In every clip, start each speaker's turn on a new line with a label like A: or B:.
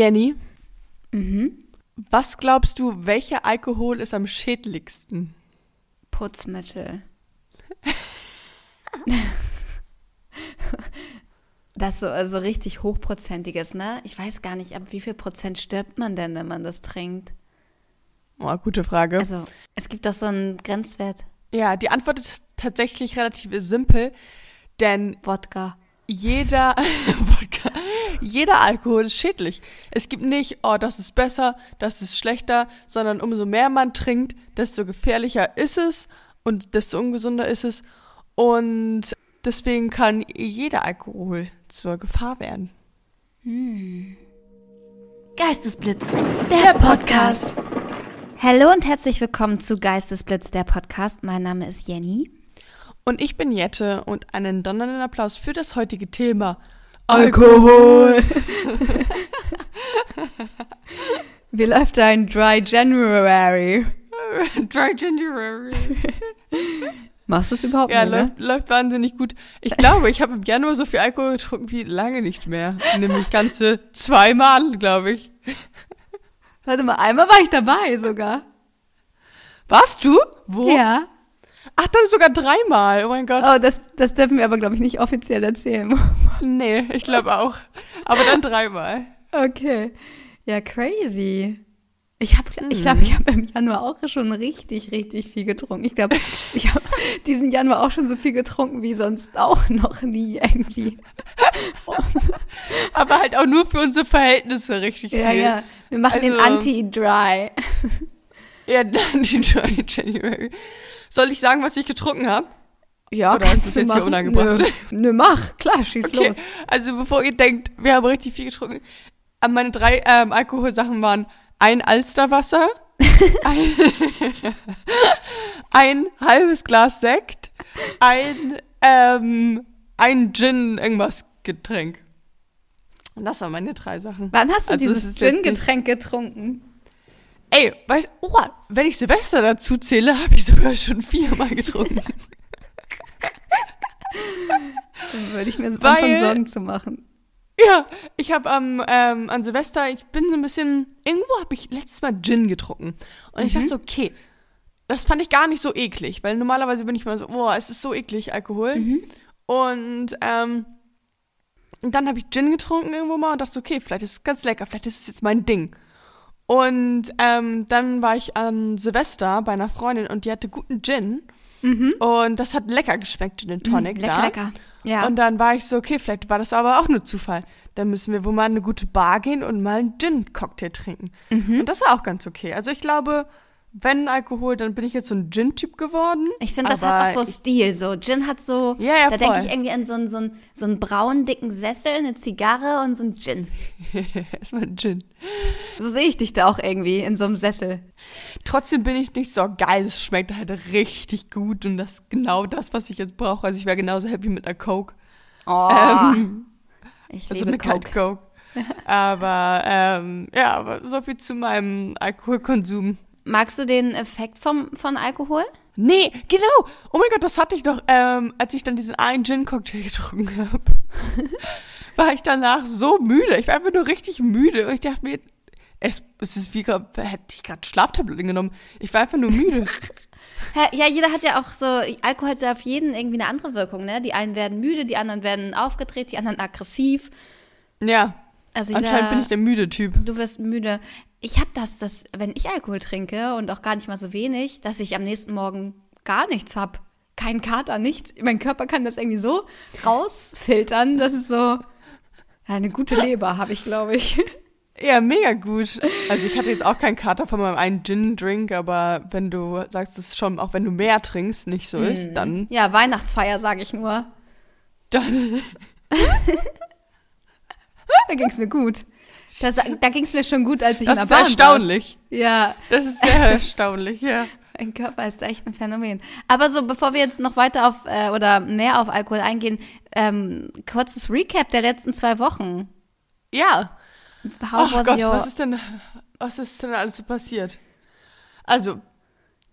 A: Jenny,
B: Mhm.
A: was glaubst du, welcher Alkohol ist am schädlichsten?
B: Putzmittel. Das so also richtig hochprozentiges, ne? Ich weiß gar nicht, ab wie viel Prozent stirbt man denn, wenn man das trinkt?
A: Oh, gute Frage.
B: Also, es gibt doch so einen Grenzwert.
A: ja, die Antwort ist tatsächlich relativ simpel, denn
B: Wodka.
A: jeder Wodka, jeder Alkohol ist schädlich. Es gibt nicht, oh, das ist besser, das ist schlechter, sondern umso mehr man trinkt, desto gefährlicher ist es und desto ungesunder ist es. Und deswegen kann jeder Alkohol zur Gefahr werden.
B: Geistesblitz, der Podcast. Hallo und herzlich willkommen zu Geistesblitz, der Podcast. Mein Name ist Jenny.
A: Und ich bin Jette und einen donnernden Applaus für das heutige Thema.
B: Alkohol. Wie läuft dein Dry January?
A: Dry January.
B: Machst du es überhaupt
A: Ja,
B: nicht, ne?
A: läuft, läuft wahnsinnig gut. Ich glaube, ich habe im Januar so viel Alkohol getrunken wie lange nicht mehr. Nämlich ganze zweimal, glaube ich.
B: Warte mal, einmal war ich dabei sogar.
A: Warst du? Wo?
B: Ja.
A: Ach, dann sogar dreimal. Oh mein Gott.
B: Oh, das, das dürfen wir aber, glaube ich, nicht offiziell erzählen.
A: Nee, ich glaube auch. Aber dann dreimal.
B: Okay. Ja, crazy. Ich habe, ich glaube, ich habe im Januar auch schon richtig, richtig viel getrunken. Ich glaube, ich habe diesen Januar auch schon so viel getrunken wie sonst auch noch nie irgendwie.
A: Aber halt auch nur für unsere Verhältnisse richtig
B: Ja,
A: viel.
B: ja. Wir machen den
A: Also-
B: Anti-Dry.
A: Ja, dann die Dry January. Soll ich sagen, was ich getrunken habe?
B: Ja,
A: Oder ist das jetzt hier unangebracht?
B: Nö, nö, mach. Klar, schieß
A: Okay,
B: los.
A: also bevor ihr denkt, wir haben richtig viel getrunken. äh, Meine drei ähm, Alkoholsachen waren ein Alsterwasser, ein, ein halbes Glas Sekt, ein, ähm, ein Gin, irgendwas Getränk. Und das waren meine drei Sachen.
B: Wann hast du
A: Also es
B: dieses Gin-Getränk getrunken?
A: Ey, weißt oh, wenn ich Silvester dazu zähle, habe ich sogar schon viermal getrunken.
B: Dann würde ich mir so
A: Weil-
B: anfangen, Sorgen zu machen.
A: Ja, ich habe am ähm, an Silvester, ich bin so ein bisschen, irgendwo habe ich letztes Mal Gin getrunken. Und ich dachte so, okay, das fand ich gar nicht so eklig, weil normalerweise bin ich mal so, boah, es ist so eklig, Alkohol. Und ähm, und dann habe ich Gin getrunken irgendwo mal und dachte so, okay, vielleicht ist es ganz lecker, vielleicht ist es jetzt mein Ding. Und ähm, dann war ich an Silvester bei einer Freundin und die hatte guten Gin. Und das hat lecker geschmeckt, Gin Tonic
B: Mhm. lecker,
A: da.
B: lecker. Ja.
A: Und dann war ich so, okay, vielleicht war das aber auch nur Zufall. Dann müssen wir wohl mal in eine gute Bar gehen und mal einen Gin-Cocktail trinken.
B: Mhm.
A: Und das war auch ganz okay. Also ich glaube, wenn Alkohol, dann bin ich jetzt so ein Gin-Typ geworden.
B: Ich finde, das hat auch so Stil. So, Gin hat so,
A: Ja, ja,
B: da denke ich irgendwie an so einen, so, einen, so einen braunen, dicken Sessel, eine Zigarre und so einen Gin.
A: Erstmal ein Gin.
B: So sehe ich dich da auch irgendwie in so einem Sessel.
A: Trotzdem bin ich nicht so geil. Es schmeckt halt richtig gut und das ist genau das, was ich jetzt brauche. Also ich wäre genauso happy mit einer Coke.
B: Oh,
A: Ähm,
B: ich
A: also
B: liebe
A: eine kalte
B: Coke.
A: Coke. aber ähm, ja, aber so viel zu meinem Alkoholkonsum.
B: Magst du den Effekt vom, von Alkohol?
A: Nee, genau. Oh mein Gott, das hatte ich doch, ähm, als ich dann diesen einen Gin-Cocktail getrunken habe. war ich danach so müde. Ich war einfach nur richtig müde. Und ich dachte mir, es, es ist wie, hätte ich gerade Schlaftabletten genommen. Ich war einfach nur müde.
B: Ja, jeder hat ja auch so, Alkohol hat ja auf jeden irgendwie eine andere Wirkung, ne? Die einen werden müde, die anderen werden aufgedreht, die anderen aggressiv.
A: ja,
B: Also jeder,
A: anscheinend bin ich der müde Typ.
B: Du wirst müde. Ich habe das, dass wenn ich Alkohol trinke und auch gar nicht mal so wenig, dass ich am nächsten Morgen gar nichts hab. Kein Kater, nichts. Mein Körper kann das irgendwie so rausfiltern, dass es so eine gute Leber habe ich, glaube ich.
A: Ja, mega gut. Also ich hatte jetzt auch keinen Kater von meinem einen Gin-Drink, aber wenn du sagst, es schon, auch wenn du mehr trinkst, nicht so ist, dann,
B: Ja, Weihnachtsfeier sage ich nur.
A: dann,
B: Da ging es mir gut. Das, da ging es mir schon gut, als ich
A: das
B: in
A: ist
B: der Bahn
A: erstaunlich.
B: Saß. Ja,
A: Das ist sehr erstaunlich, ja.
B: mein Körper ist echt ein Phänomen. Aber so, bevor wir jetzt noch weiter auf äh, oder mehr auf Alkohol eingehen, ähm, kurzes Recap der letzten zwei Wochen.
A: Ja.
B: How was
A: Gott,
B: your
A: was ist denn, was ist denn alles so passiert? Also,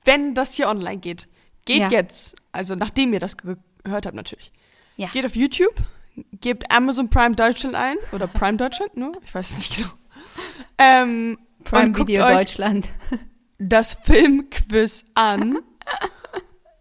A: wenn das hier online geht, geht
B: Ja.
A: jetzt, also nachdem ihr das ge- gehört habt natürlich,
B: Ja.
A: geht auf YouTube, gebt Amazon Prime Deutschland ein oder Prime Deutschland, nur, ich weiß nicht genau. Ähm,
B: Prime Video Deutschland.
A: das Filmquiz an,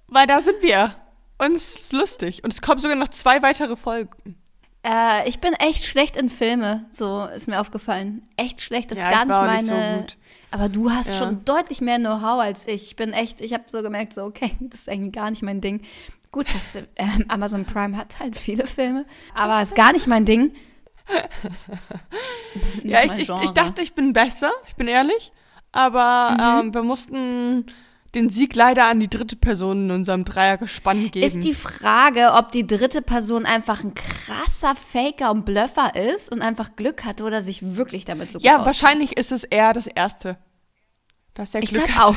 A: weil da sind wir. Und es ist lustig. Und es kommen sogar noch zwei weitere Folgen.
B: Äh, ich bin echt schlecht in Filme, so ist mir aufgefallen. Echt schlecht, das ist
A: Ja,
B: gar
A: ich
B: nicht meine.
A: nicht so gut.
B: Aber du hast
A: Ja.
B: schon deutlich mehr Know-how als ich. Ich bin echt, ich habe so gemerkt, so okay, das ist eigentlich gar nicht mein Ding. Gut, das, ähm, Amazon Prime hat halt viele Filme, aber ist gar nicht mein Ding. Nicht
A: Ja, ich, ich, ich dachte, ich bin besser, ich bin ehrlich. Aber
B: Mhm.
A: ähm, wir mussten den Sieg leider an die dritte Person in unserem Dreiergespann geben.
B: Ist die Frage, ob die dritte Person einfach ein krasser Faker und Bluffer ist und einfach Glück hatte oder sich wirklich damit so gut
A: ja, wahrscheinlich ist es eher das Erste. Dass der
B: Ich
A: Glück
B: glaube auch.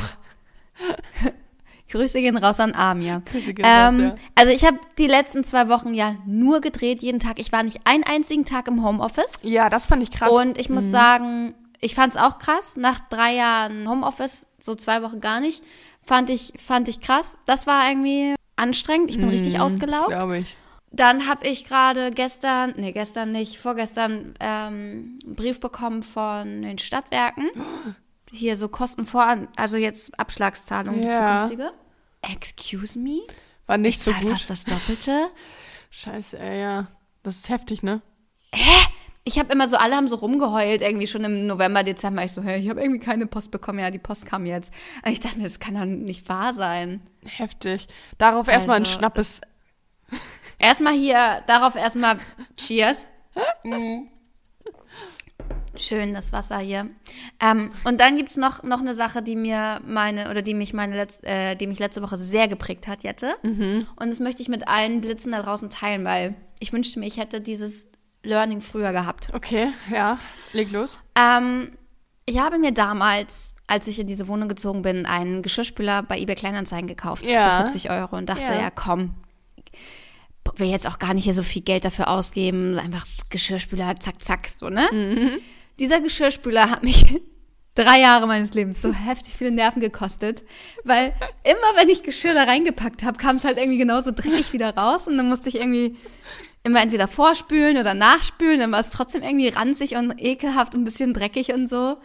B: Grüße gehen raus an Amia.
A: Grüße gehen raus,
B: Ähm,
A: ja.
B: Also ich habe die letzten zwei Wochen ja nur gedreht, jeden Tag. Ich war nicht einen einzigen Tag im Homeoffice.
A: Ja, das fand ich krass.
B: Und ich muss sagen, ich fand es auch krass. Nach drei Jahren Homeoffice, so zwei Wochen gar nicht, fand ich, fand ich krass. Das war irgendwie anstrengend. Ich bin richtig
A: das
B: ausgelaugt.
A: glaube ich.
B: Dann habe ich gerade gestern, nee, gestern nicht, vorgestern ähm, einen Brief bekommen von den Stadtwerken. Hier so Kostenvoran, also jetzt Abschlagszahlung, die
A: Ja.
B: zukünftige. Excuse me?
A: War nicht
B: Ich
A: so gut.
B: fast das Doppelte.
A: Scheiße, ey, ja. Das ist heftig, ne?
B: Ich habe immer so, alle haben so rumgeheult, irgendwie schon im November, Dezember. Ich so, hey, ich habe irgendwie keine Post bekommen. Ja, die Post kam jetzt. Und ich dachte das kann doch nicht wahr sein.
A: Heftig. Darauf erstmal ein
B: Also,
A: Schnappes.
B: Erstmal hier, darauf erstmal Cheers. Mm. Schön, das Wasser hier. Ähm, und dann gibt's noch, noch eine Sache, die mir meine, oder die mich meine letz, äh, die mich letzte Woche sehr geprägt hat, Jette. Und das möchte ich mit allen Blitzen da draußen teilen, weil ich wünschte mir, ich hätte dieses Learning früher gehabt.
A: Okay, ja. Leg los.
B: Ähm, ich habe mir damals, als ich in diese Wohnung gezogen bin, einen Geschirrspüler bei eBay Kleinanzeigen gekauft
A: Ja.
B: für 40 Euro und dachte,
A: Ja.
B: ja, komm, will jetzt auch gar nicht hier so viel Geld dafür ausgeben, einfach Geschirrspüler, zack, zack, so, ne?
A: Mhm.
B: Dieser Geschirrspüler hat mich drei Jahre meines Lebens so heftig viele Nerven gekostet, weil immer, wenn ich Geschirr da reingepackt habe, kam es halt irgendwie genauso dreckig wieder raus und dann musste ich irgendwie immer entweder vorspülen oder nachspülen, dann war es trotzdem irgendwie ranzig und ekelhaft und ein bisschen dreckig und so.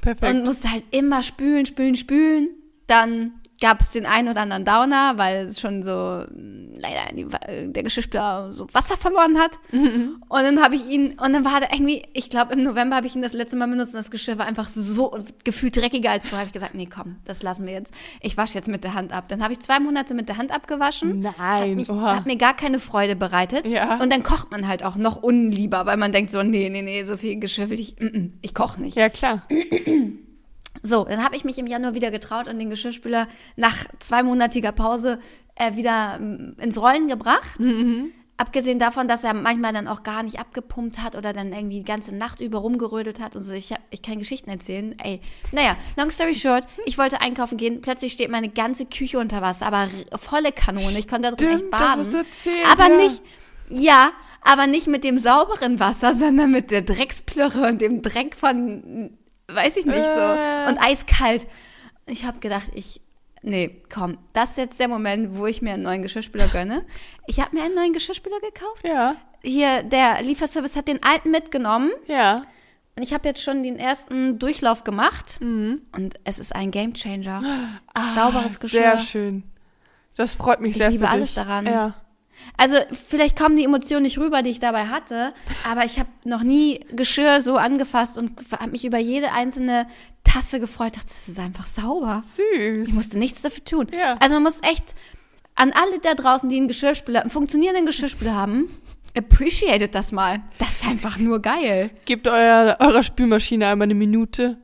A: Perfekt.
B: Und musste halt immer spülen, spülen, spülen. Dann gab es den einen oder anderen Downer, weil es schon so mh, leider die, der Geschirrspüler so Wasser verloren hat. Und dann habe ich ihn, und dann war der irgendwie, ich glaube im November habe ich ihn das letzte Mal benutzt und das Geschirr war einfach so gefühlt dreckiger als vorher. Habe ich gesagt, nee, komm, das lassen wir jetzt. Ich wasche jetzt mit der Hand ab. Dann habe ich zwei Monate mit der Hand abgewaschen.
A: Nein,
B: Hat, mich, hat mir gar keine Freude bereitet.
A: Ja.
B: Und dann kocht man halt auch noch unlieber, weil man denkt so, nee, nee, nee, so viel Geschirr will ich, mm, mm, ich koche nicht.
A: ja, klar.
B: So, dann habe ich mich im Januar wieder getraut und den Geschirrspüler nach zweimonatiger Pause äh, wieder mm, ins Rollen gebracht. Abgesehen davon, dass er manchmal dann auch gar nicht abgepumpt hat oder dann irgendwie die ganze Nacht über rumgerödelt hat und so. Ich, hab, ich kann Geschichten erzählen. Ey, naja, long story short, ich wollte einkaufen gehen. Plötzlich steht meine ganze Küche unter Wasser, aber volle Kanone. Ich konnte da drin echt
A: das
B: baden.
A: hast du erzählt,
B: aber
A: ja.
B: nicht, ja, aber nicht mit dem sauberen Wasser, sondern mit der Drecksplörre und dem Dreck von, weiß ich nicht so.
A: Äh.
B: Und eiskalt. Ich habe gedacht, ich, nee, komm, das ist jetzt der Moment, wo ich mir einen neuen Geschirrspüler gönne. Ich habe mir einen neuen Geschirrspüler gekauft.
A: Ja,
B: Hier, der Lieferservice hat den alten mitgenommen.
A: ja.
B: Und ich habe jetzt schon den ersten Durchlauf gemacht.
A: Mhm.
B: Und es ist ein Gamechanger.
A: Ah,
B: Sauberes Geschirr.
A: Sehr schön. Das freut mich
B: Ich
A: sehr
B: liebe
A: für
B: alles daran.
A: Ja.
B: Also vielleicht kommen die Emotionen nicht rüber, die ich dabei hatte, aber ich habe noch nie Geschirr so angefasst und habe mich über jede einzelne Tasse gefreut. Dachte, das ist einfach sauber. Ich
A: Süß.
B: musste nichts dafür tun.
A: Ja.
B: Also man muss echt an alle da draußen, die einen Geschirrspüler, einen funktionierenden Geschirrspüler haben, appreciated das mal. Das ist einfach nur geil.
A: Gebt euer, eurer Spülmaschine einmal eine Minute.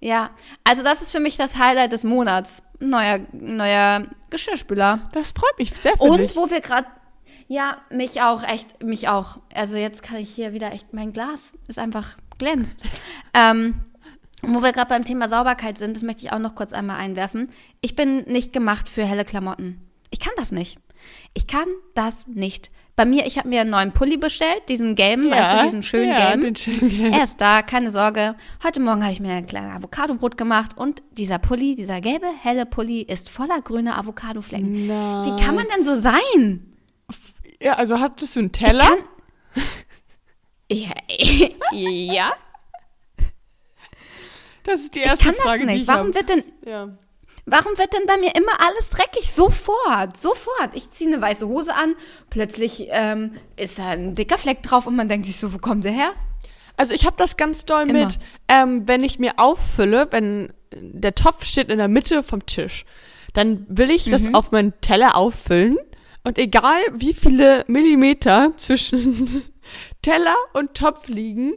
B: Ja, also das ist für mich das Highlight des Monats. Neuer, neuer Geschirrspüler.
A: Das freut mich sehr für
B: Und
A: dich.
B: wo wir gerade, ja, mich auch, echt, mich auch. Also jetzt kann ich hier wieder echt, mein Glas ist einfach glänzt. ähm, wo wir gerade beim Thema Sauberkeit sind, das möchte ich auch noch kurz einmal einwerfen. Ich bin nicht gemacht für helle Klamotten. Ich kann das nicht. Ich kann das nicht. Bei mir, ich habe mir einen neuen Pulli bestellt, diesen gelben, weißt du, diesen schönen
A: ja,
B: gelben.
A: Den schönen gelben.
B: Er ist da, keine Sorge. Heute Morgen habe ich mir ein kleines Avocadobrot gemacht und dieser Pulli, dieser gelbe, helle Pulli ist voller grüner Avocadoflecken.
A: Nein.
B: Wie kann man denn so sein?
A: Ja, also hattest du einen
B: Ich
A: Teller?
B: kann. Ja. ja.
A: Das ist die
B: Ich
A: erste
B: kann das
A: Frage,
B: nicht.
A: ich
B: Warum wird denn,
A: Ja.
B: Warum wird denn bei mir immer alles dreckig? Sofort, sofort. Ich ziehe eine weiße Hose an, plötzlich ähm, ist da ein dicker Fleck drauf und man denkt sich so, wo kommt der her?
A: Also ich habe das ganz doll
B: Immer.
A: mit, ähm, wenn ich mir auffülle, wenn der Topf steht in der Mitte vom Tisch, dann will ich
B: Mhm.
A: das auf meinen Teller auffüllen und egal wie viele Millimeter zwischen Teller und Topf liegen,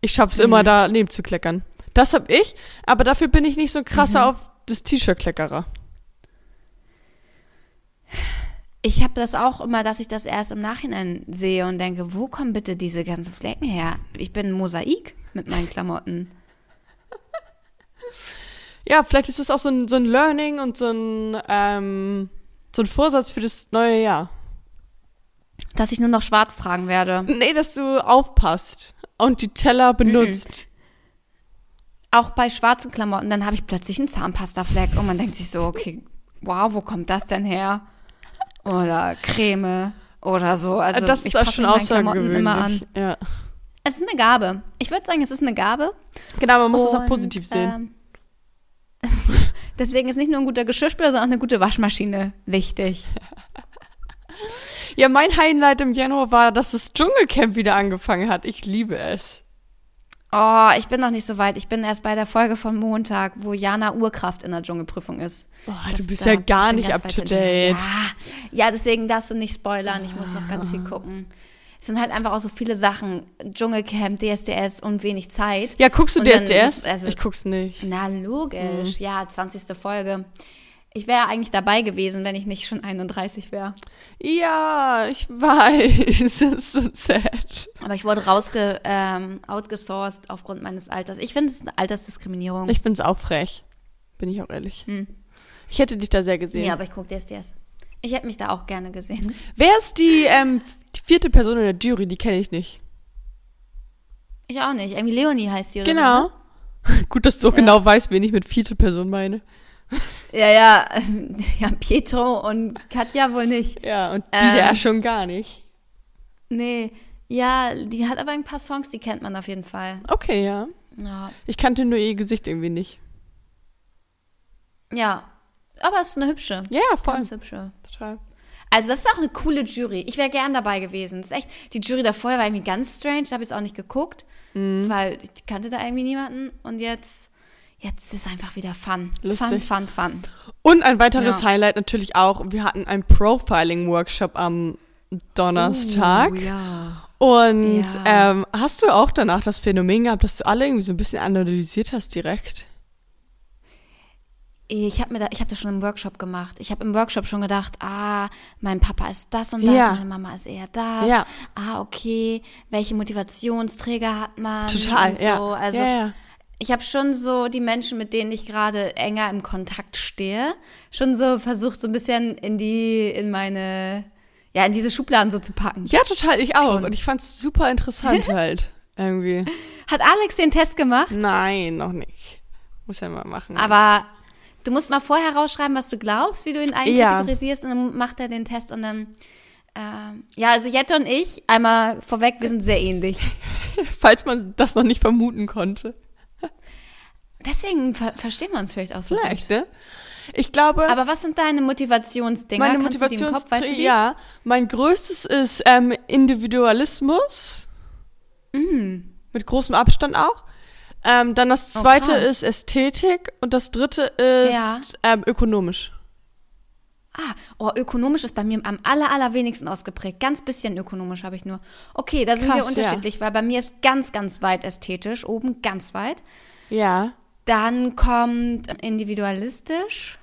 A: ich schaff's
B: Mhm.
A: immer daneben zu kleckern. Das hab ich, aber dafür bin ich nicht so krasser
B: Mhm.
A: auf das T-Shirt-Kleckerer.
B: Ich habe das auch immer, dass ich das erst im Nachhinein sehe und denke, wo kommen bitte diese ganzen Flecken her? Ich bin ein Mosaik mit meinen Klamotten.
A: Ja, vielleicht ist es auch so ein, so ein Learning und so ein, ähm, so ein Vorsatz für das neue Jahr.
B: Dass ich nur noch schwarz tragen werde.
A: Nee, dass du aufpasst und die Teller benutzt.
B: Auch bei schwarzen Klamotten, dann habe ich plötzlich einen Zahnpastafleck und man denkt sich so, okay, wow, wo kommt das denn her? Oder Creme oder so. Also
A: das
B: ich
A: ist auch
B: passe
A: schon
B: Klamotten immer an.
A: außergewöhnlich. Ja.
B: Es ist eine Gabe. Ich würde sagen, es ist eine Gabe.
A: Genau, man muss es auch
B: Und,
A: positiv sehen.
B: ähm, deswegen ist nicht nur ein guter Geschirrspüler, sondern auch eine gute Waschmaschine wichtig.
A: Ja, mein Highlight im Januar war, dass das Dschungelcamp wieder angefangen hat. Ich liebe es.
B: Oh, ich bin noch nicht so weit. Ich bin erst bei der Folge von Montag, wo Jana Urkraft in der Dschungelprüfung ist. Das-
A: du bist ja gar
B: bin
A: nicht up to date.
B: Ja, ja, deswegen darfst du nicht spoilern. Ich muss noch ganz viel gucken. Es sind halt einfach auch so viele Sachen. Dschungelcamp, DSDS und wenig Zeit.
A: Ja, guckst du
B: Und dann
A: DSDS?
B: muss- also-
A: ich guck's nicht.
B: Na, logisch. Ja, 20. Folge. Ich wäre eigentlich dabei gewesen, wenn ich nicht schon 31 wäre.
A: Ja, ich weiß. Das ist so sad.
B: Aber ich wurde rausge, ähm, outgesourced aufgrund meines Alters. Ich finde es eine Altersdiskriminierung.
A: Ich find's auch frech. Bin ich auch ehrlich.
B: Hm.
A: Ich hätte dich da sehr gesehen.
B: ja, aber ich gucke DSDS. Ich hätte mich da auch gerne gesehen.
A: Wer ist die, ähm, die vierte Person in der Jury? Die kenne ich nicht.
B: Ich auch nicht. Irgendwie Leonie heißt die, oder?
A: Genau.
B: So,
A: Gut, dass du so genau weißt, wen ich mit vierte Person meine.
B: Ja, ja. Ja, Pietro und Katja wohl nicht.
A: Ja, und die
B: Ähm.
A: ja schon gar nicht.
B: Nee. Ja, die hat aber ein paar Songs, die kennt man auf jeden Fall.
A: Okay, ja.
B: Ja.
A: Ich kannte nur ihr Gesicht irgendwie nicht.
B: Ja. Aber es ist eine hübsche.
A: Ja, ja, voll.
B: Ganz hübsche.
A: Total.
B: Also das ist auch eine coole Jury. Ich wäre gern dabei gewesen. Das ist echt, die Jury davor war irgendwie ganz strange. Da habe ich auch nicht geguckt,
A: Mhm.
B: weil ich kannte da irgendwie niemanden. Und jetzt, jetzt ist einfach wieder Fun. Fun,
A: Lustig.
B: fun, fun.
A: Und ein weiteres
B: Ja.
A: Highlight natürlich auch, wir hatten einen Profiling-Workshop am Donnerstag.
B: Oh, ja.
A: Und
B: Ja.
A: ähm, hast du auch danach das Phänomen gehabt, dass du alle irgendwie so ein bisschen analysiert hast direkt?
B: Ich habe mir da, ich habe das schon im Workshop gemacht. Ich habe im Workshop schon gedacht, ah, mein Papa ist das und das,
A: Ja.
B: meine Mama ist eher das.
A: Ja.
B: Ah, okay. Welche Motivationsträger hat man?
A: Total,
B: so.
A: ja.
B: Also
A: ja, ja.
B: Ich habe schon so die Menschen, mit denen ich gerade enger im Kontakt stehe, schon so versucht, so ein bisschen in die, in meine, ja, in diese Schubladen so zu packen.
A: ja, total, ich auch.
B: Schon.
A: Und ich fand's super interessant halt. Irgendwie.
B: Hat Alex den Test gemacht?
A: Nein, noch nicht. Muss ja mal machen.
B: Aber du musst mal vorher rausschreiben, was du glaubst, wie du ihn
A: Ja.
B: einkategorisierst und dann macht er den Test und dann. Ähm, ja, also Jette und ich, einmal vorweg, wir sind sehr ähnlich.
A: Falls man das noch nicht vermuten konnte.
B: Deswegen ver verstehen wir uns vielleicht auch so
A: Vielleicht,
B: gut.
A: ne? Ich glaube,
B: Aber was sind deine Motivationsdinger?
A: meine
B: im Kopf, weißt du?
A: Ja, mein größtes ist ähm, Individualismus.
B: Mm.
A: Mit großem Abstand auch. Ähm, dann das
B: Oh,
A: zweite
B: krass.
A: ist Ästhetik und das dritte ist
B: Ja.
A: ähm, ökonomisch.
B: Ah, oh, ökonomisch ist bei mir am aller, allerwenigsten ausgeprägt. Ganz bisschen ökonomisch habe ich nur. Okay, da sind wir
A: Krass, ja.
B: unterschiedlich, weil bei mir ist ganz, ganz weit ästhetisch, oben ganz weit.
A: Ja.
B: Dann kommt individualistisch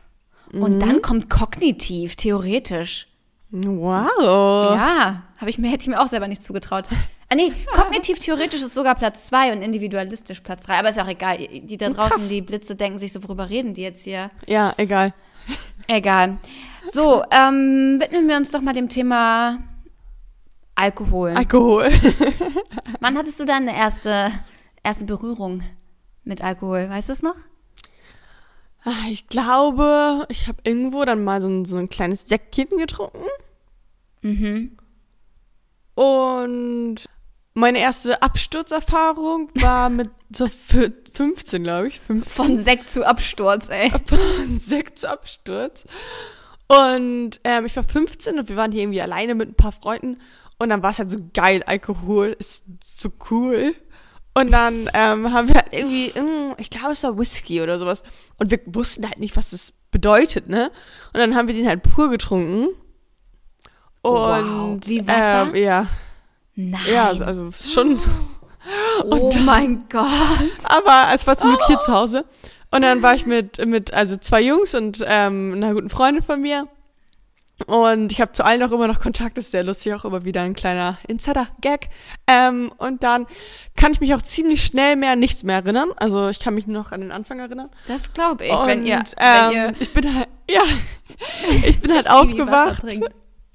B: und
A: Mhm.
B: dann kommt kognitiv, theoretisch.
A: Wow.
B: Ja, habe ich mir, hätte ich mir auch selber nicht zugetraut. Ah, nee, kognitiv, theoretisch ist sogar Platz zwei und individualistisch Platz drei. Aber ist auch egal. Die da draußen,
A: Krass.
B: die Blitze, denken sich so, worüber reden die jetzt hier?
A: Ja, egal.
B: Egal. So, ähm, widmen wir uns doch mal dem Thema Alkohol.
A: Alkohol.
B: Wann hattest du deine erste, erste Berührung mit Alkohol? Weißt du es noch?
A: Ah, Ich glaube, ich habe irgendwo dann mal so ein, so ein kleines Säckchen getrunken.
B: Mhm.
A: Und meine erste Absturzerfahrung war mit so fü- 15, glaube ich. 15.
B: Von Sekt zu Absturz, ey.
A: Von Sekt zu Absturz. Und ähm, ich war 15 und wir waren hier irgendwie alleine mit ein paar Freunden. Und dann war es halt so geil, Alkohol ist so cool. Und dann ähm, haben wir halt irgendwie, ich glaube, es war Whisky oder sowas. Und wir wussten halt nicht, was das bedeutet, ne? Und dann haben wir den halt pur getrunken. Und
B: Wow, wie Wasser?
A: Ähm, ja,
B: Nein.
A: ja, also, also schon so.
B: oh mein Gott.
A: Aber es war zum Glück hier zu Hause. Und dann war ich mit, mit also zwei Jungs und ähm, einer guten Freundin von mir. Und ich habe zu allen auch immer noch Kontakt, das ist sehr lustig, auch immer wieder ein kleiner Insider-Gag. Ähm, und dann kann ich mich auch ziemlich schnell mehr an nichts mehr erinnern. Also ich kann mich nur noch an den Anfang erinnern.
B: Das glaube ich,
A: und,
B: wenn ihr,
A: ähm,
B: wenn ihr
A: ich bin halt, ja, ich bin halt aufgewacht.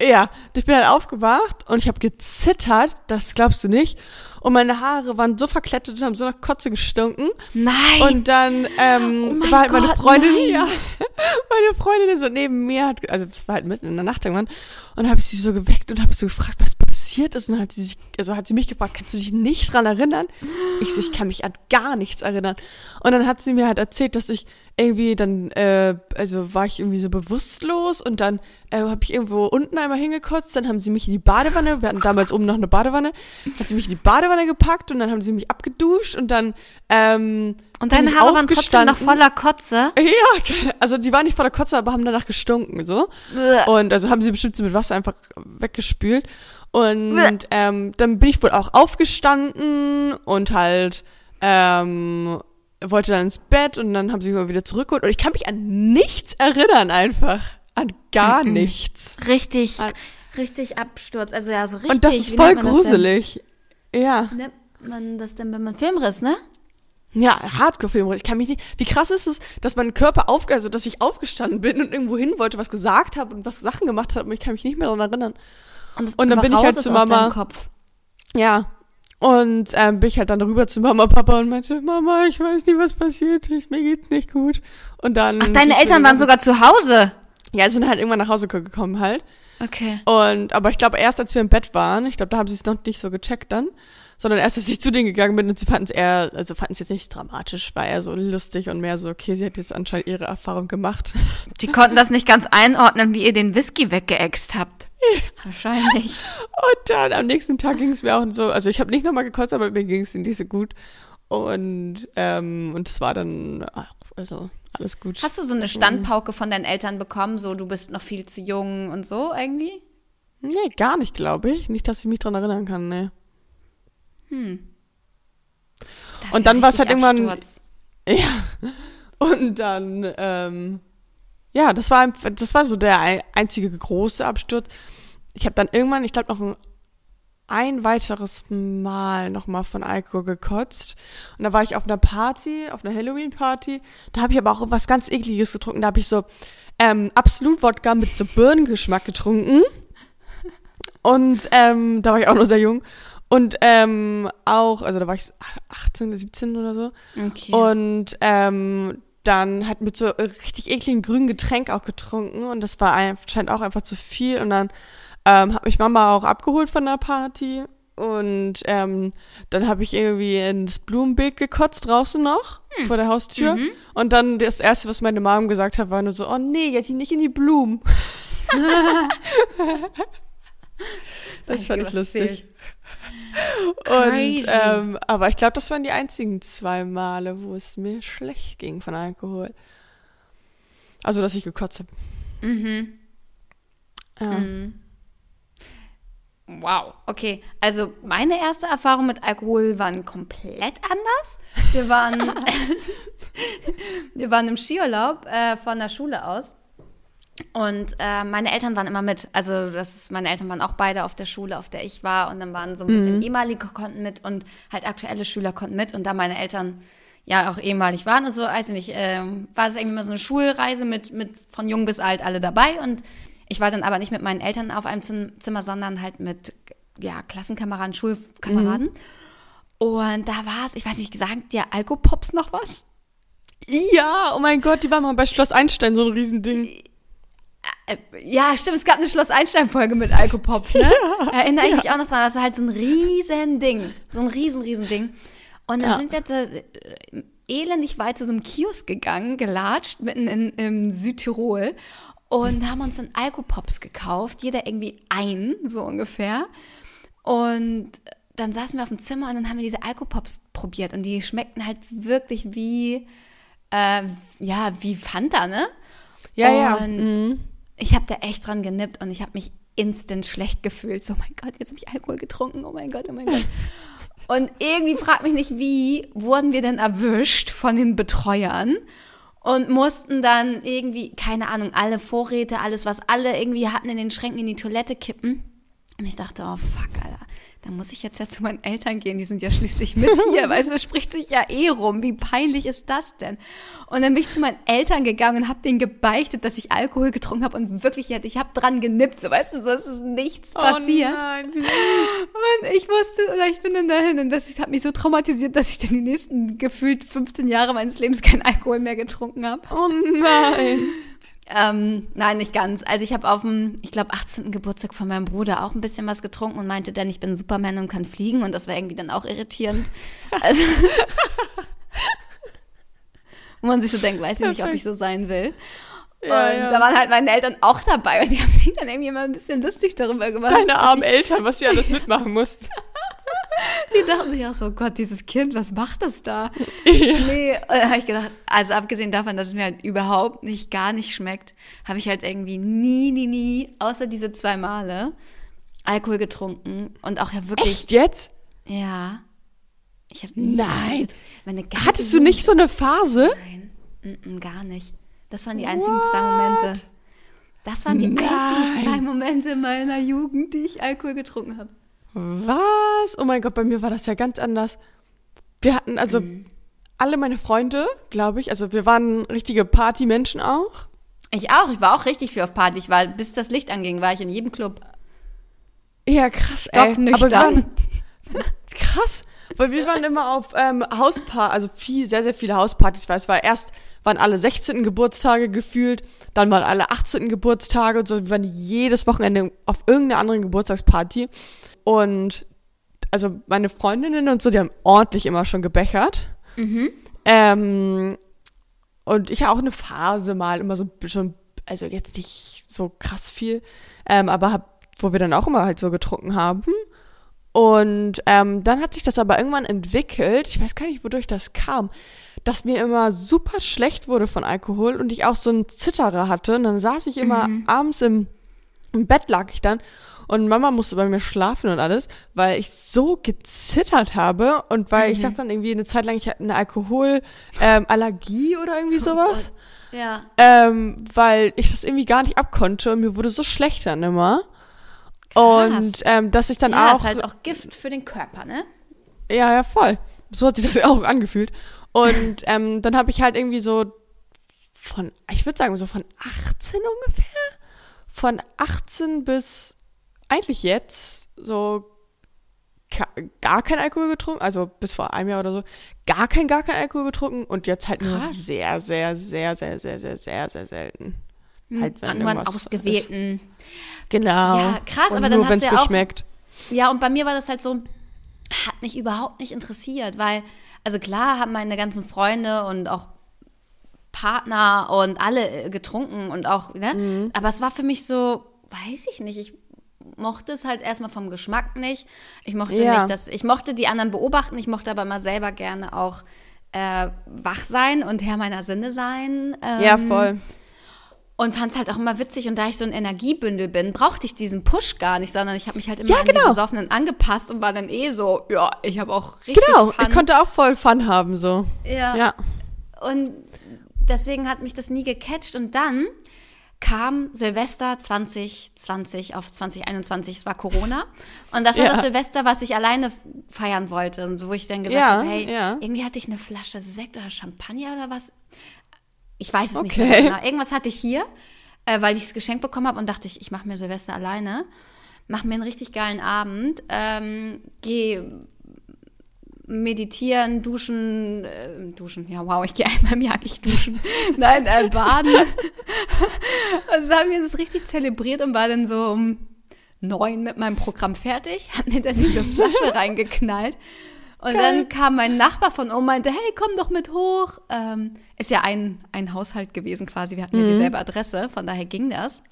A: Ja, ich bin halt aufgewacht und ich habe gezittert, das glaubst du nicht. Und meine Haare waren so verklettet und haben so nach Kotze gestunken.
B: Nein.
A: Und dann ähm,
B: Oh
A: war halt meine
B: Gott,
A: Freundin,
B: nein.
A: ja, meine Freundin so neben mir hat, also es war halt mitten in der Nacht irgendwann, und habe ich sie so geweckt und habe so gefragt, was passiert ist. Und dann hat sie sich, also hat sie mich gefragt, kannst du dich nicht dran erinnern? Ich so, ich kann mich an gar nichts erinnern. Und dann hat sie mir halt erzählt, dass ich irgendwie dann, äh, also war ich irgendwie so bewusstlos und dann äh, habe ich irgendwo unten einmal hingekotzt, dann haben sie mich in die Badewanne, wir hatten damals oben noch eine Badewanne, hat sie mich in die Badewanne gepackt und dann haben sie mich abgeduscht und dann ähm,
B: Und deine Haare waren trotzdem noch voller Kotze.
A: Ja, also die waren nicht voller Kotze, aber haben danach gestunken, so. Und also haben sie bestimmt so mit Wasser einfach weggespült. Und ähm, dann bin ich wohl auch aufgestanden und halt ähm, wollte dann ins Bett und dann haben sie mich mal wieder zurückgeholt. Und ich kann mich an nichts erinnern einfach. An gar nichts.
B: Richtig,
A: Ah.
B: richtig Absturz. Also ja, so richtig.
A: und das ist voll gruselig. Ja.
B: Wie nennt man das denn, wenn man Filmriss, ne?
A: Ja, Hardcore-Film. Ich kann mich nicht. Wie krass ist es, dass mein Körper auf, also dass ich aufgestanden bin und irgendwo hin wollte, was gesagt habe und was Sachen gemacht habe, und ich kann mich nicht mehr daran erinnern.
B: Das
A: Und dann bin ich halt zu Mama. Ja. Und ähm, bin ich halt dann rüber zu Mama, Papa und meinte, Mama, ich weiß nicht, was passiert ist, mir geht's nicht gut. Und dann.
B: Ach, deine Eltern waren sogar zu Hause.
A: Ja, sind halt irgendwann nach Hause gekommen halt.
B: Okay.
A: Und, aber ich glaube, erst als wir im Bett waren, ich glaube, da haben sie es noch nicht so gecheckt dann, sondern erst als ich zu denen gegangen bin und sie fanden es eher, also fanden es jetzt nicht dramatisch, war eher so lustig und mehr so, okay, sie hat jetzt anscheinend ihre Erfahrung gemacht.
B: Die konnten das nicht ganz einordnen, wie ihr den Whisky weggeäxt habt. Wahrscheinlich.
A: Und dann am nächsten Tag ging es mir auch so, also ich habe nicht nochmal gekotzt, aber mir ging es nicht so gut. Und, ähm, und es war dann, also alles gut.
B: Hast du so eine Standpauke von deinen Eltern bekommen, so du bist noch viel zu jung und so irgendwie?
A: Nee, gar nicht, glaube ich. Nicht, dass ich mich dran erinnern kann, nee.
B: Das
A: Und dann war's
B: richtig
A: halt irgendwann-
B: Absturz.
A: Ja. Und dann, ähm, ja, das war, das war so der ei- einzige große Absturz. Ich habe dann irgendwann, ich glaube, noch ein, ein weiteres Mal nochmal von Alkohol gekotzt. Und da war ich auf einer Party, auf einer Halloween-Party. Da habe ich aber auch was ganz Ekliges getrunken. Da habe ich so ähm, Absolut-Wodka mit so Birnengeschmack getrunken. Und ähm, da war ich auch noch sehr jung. Und ähm, auch, also da war ich 18, 17 oder so.
B: Okay.
A: Und ähm, dann hat mit so richtig ekligen grünen Getränk auch getrunken und das war anscheinend auch einfach zu viel. Und dann ähm, hat mich Mama auch abgeholt von der Party und ähm, dann habe ich irgendwie ins Blumenbeet gekotzt draußen noch vor der Haustür. Und dann das erste, was meine Mom gesagt hat, war nur so, oh nee, jetzt nicht in die Blumen. das fand ich lustig. Und, ähm, aber ich glaube, das waren die einzigen zwei Male, wo es mir schlecht ging von Alkohol. Also, dass ich gekotzt habe.
B: Mhm.
A: Ja.
B: Wow, okay. Also meine erste Erfahrung mit Alkohol waren komplett anders. Wir waren, wir waren im Skiurlaub äh, von der Schule aus. Und äh, meine Eltern waren immer mit. Also das ist, meine Eltern waren auch beide auf der Schule, auf der ich war. Und dann waren so ein bisschen ehemalige konnten mit und halt aktuelle Schüler konnten mit. Und da meine Eltern ja auch ehemalig waren und so, weiß ich nicht, ähm, war es irgendwie mal so eine Schulreise mit, mit von jung bis alt alle dabei. Und ich war dann aber nicht mit meinen Eltern auf einem Zim- Zimmer, sondern halt mit ja, Klassenkameraden, Schulkameraden. Und da war es, ich weiß nicht, sagt dir Alkopops noch was?
A: ja, oh mein Gott, die waren mal bei Schloss Einstein so ein Riesending.
B: Äh, ja, stimmt, es gab eine Schloss Einstein-Folge mit Alkopops, ne? Erinnere ich mich auch noch dran. Das war halt so ein riesen Ding. So ein riesen, riesen Ding. Und dann
A: Ja.
B: sind wir zu, äh, elendig weit zu so einem Kiosk gegangen, gelatscht, mitten in, in Südtirol. Und haben uns dann Alkopops gekauft. Jeder irgendwie ein, so ungefähr. Und dann saßen wir auf dem Zimmer und dann haben wir diese Alkopops probiert. Und die schmeckten halt wirklich wie, äh, ja, wie Fanta, ne?
A: Ja, ja.
B: Und
A: Mhm.
B: Ich habe da echt dran genippt und ich habe mich instant schlecht gefühlt. So, oh mein Gott, jetzt habe ich Alkohol getrunken. Oh mein Gott, oh mein Gott. Und irgendwie frag mich nicht, wie wurden wir denn erwischt von den Betreuern und mussten dann irgendwie, keine Ahnung, alle Vorräte, alles, was alle irgendwie hatten in den Schränken in die Toilette kippen. Und ich dachte, oh fuck, Alter, da muss ich jetzt ja zu meinen Eltern gehen, die sind ja schließlich mit hier, weißt du, es spricht sich ja eh rum. Wie peinlich ist das denn? Und dann bin ich zu meinen Eltern gegangen und habe denen gebeichtet, dass ich Alkohol getrunken habe und wirklich, ich habe dran genippt, so weißt du, so es ist nichts passiert.
A: Oh nein.
B: Und ich wusste, oder ich bin dann dahin und das hat mich so traumatisiert, dass ich dann die nächsten gefühlt 15 Jahre meines Lebens keinen Alkohol mehr getrunken habe.
A: Oh nein.
B: Ähm, nein, nicht ganz. Also ich habe auf dem, ich glaube, 18. Geburtstag von meinem Bruder auch ein bisschen was getrunken und meinte dann, ich bin Superman und kann fliegen und das war irgendwie dann auch irritierend. Also, wo man sich so denkt, weiß ich nicht, ob ich so sein will.
A: Ja,
B: und
A: ja.
B: da waren halt meine Eltern auch dabei und die haben sich dann irgendwie immer ein bisschen lustig darüber gemacht.
A: Deine armen Eltern, was sie alles mitmachen musst.
B: Die dachten sich auch so, Gott, dieses Kind, was macht das da? Nee, und da habe ich gedacht, also abgesehen davon, dass es mir halt überhaupt nicht, gar nicht schmeckt, habe ich halt irgendwie nie, nie, nie, außer diese zwei Male, Alkohol getrunken und auch ja wirklich,
A: Echt jetzt?
B: ja, ich habe
A: Nein. Hattest du nicht so eine Phase?
B: Nein, mm, mm, gar nicht. Das waren die einzigen zwei Momente. Das waren die
A: Nein.
B: einzigen zwei Momente meiner Jugend, die ich Alkohol getrunken habe.
A: Was? Oh mein Gott, bei mir war das ja ganz anders. Wir hatten also
B: Mhm.
A: alle meine Freunde, glaube ich, also wir waren richtige Partymenschen auch.
B: Ich auch, ich war auch richtig viel auf Party. Ich war, bis das Licht anging, war ich in jedem Club.
A: Ja, krass, ey.
B: Stocknüchtern.
A: Aber wir waren, krass, weil wir waren immer auf ähm, Hauspartys, also viel, sehr, sehr viele Hauspartys, weil es war erst, waren alle 16. Geburtstage gefühlt, dann waren alle 18. Geburtstage und so, wir waren jedes Wochenende auf irgendeiner anderen Geburtstagsparty und also meine Freundinnen und so, die haben ordentlich immer schon gebechert. Ähm, und ich auch eine Phase mal immer so schon, also jetzt nicht so krass viel, ähm, aber hab, wo wir dann auch immer halt so getrunken haben. Und ähm, dann hat sich das aber irgendwann entwickelt, ich weiß gar nicht, wodurch das kam, dass mir immer super schlecht wurde von Alkohol und ich auch so einen Zitterer hatte. Und dann saß ich immer abends im, im Bett, lag ich dann und Mama musste bei mir schlafen und alles, weil ich so gezittert habe und weil ich dachte dann irgendwie eine Zeit lang, ich hatte eine Alkoholallergie ähm, oder irgendwie sowas.
B: Ja.
A: ähm, weil ich das irgendwie gar nicht abkonnte und mir wurde so schlecht dann immer.
B: Krass.
A: Und ähm, dass ich dann
B: ja,
A: auch.
B: ist halt auch Gift für den Körper, ne?
A: Ja, ja, voll. So hat sich das ja auch angefühlt. Und ähm, dann habe ich halt irgendwie so von, ich würde sagen, so von 18 ungefähr, von 18 bis eigentlich jetzt so gar kein Alkohol getrunken, also bis vor einem Jahr oder so, gar kein, gar kein Alkohol getrunken und jetzt halt nur sehr, sehr, sehr, sehr, sehr, sehr, sehr, sehr selten. Halt, wenn
B: An ausgewählten.
A: Genau.
B: Ja, krass,
A: und
B: aber dann
A: nur,
B: hast
A: wenn's
B: du ja auch-
A: beschmeckt.
B: Ja, und bei mir war das halt so, hat mich überhaupt nicht interessiert, weil, also klar haben meine ganzen Freunde und auch Partner und alle äh, getrunken und auch, ne?
A: Mhm.
B: Aber es war für mich so, weiß ich nicht, ich mochte es halt erstmal vom Geschmack nicht. Ich mochte
A: Ja.
B: nicht, dass, ich mochte die anderen beobachten, ich mochte aber mal selber gerne auch äh, wach sein und Herr meiner Sinne sein. Ähm,
A: Ja, voll.
B: Und fand es halt auch immer witzig. Und da ich so ein Energiebündel bin, brauchte ich diesen Push gar nicht, sondern ich habe mich halt immer
A: Ja,
B: an die
A: genau.
B: Besoffenen angepasst und war dann eh so, ja, ich habe auch richtig
A: Genau,
B: Fun.
A: ich konnte auch voll Fun haben, so.
B: ja.
A: Ja.
B: Und deswegen hat mich das nie gecatcht. Und dann kam Silvester 2020 auf 2021, es war Corona. Und das war
A: Ja.
B: das Silvester, was ich alleine feiern wollte. Und wo ich dann gesagt
A: Ja,
B: habe, hey,
A: ja.
B: irgendwie hatte ich eine Flasche Sekt oder Champagner oder was. Ich weiß es nicht
A: Okay.
B: mehr genau. Irgendwas hatte ich hier, äh, weil ich es geschenkt bekommen habe und dachte ich, ich mache mir Silvester alleine. Mach mir einen richtig geilen Abend. Ähm, geh meditieren, duschen, äh, duschen, ja wow, ich gehe einmal im Jahr nicht duschen. Nein, äh, baden. also haben wir das richtig zelebriert und war dann so um neun mit meinem Programm fertig, hab mir dann diese Flasche reingeknallt. Und Geil. dann kam mein Nachbar von oben und meinte, hey, komm doch mit hoch. Ähm, ist ja ein, ein Haushalt gewesen quasi, wir hatten mhm. ja dieselbe Adresse, von daher ging das.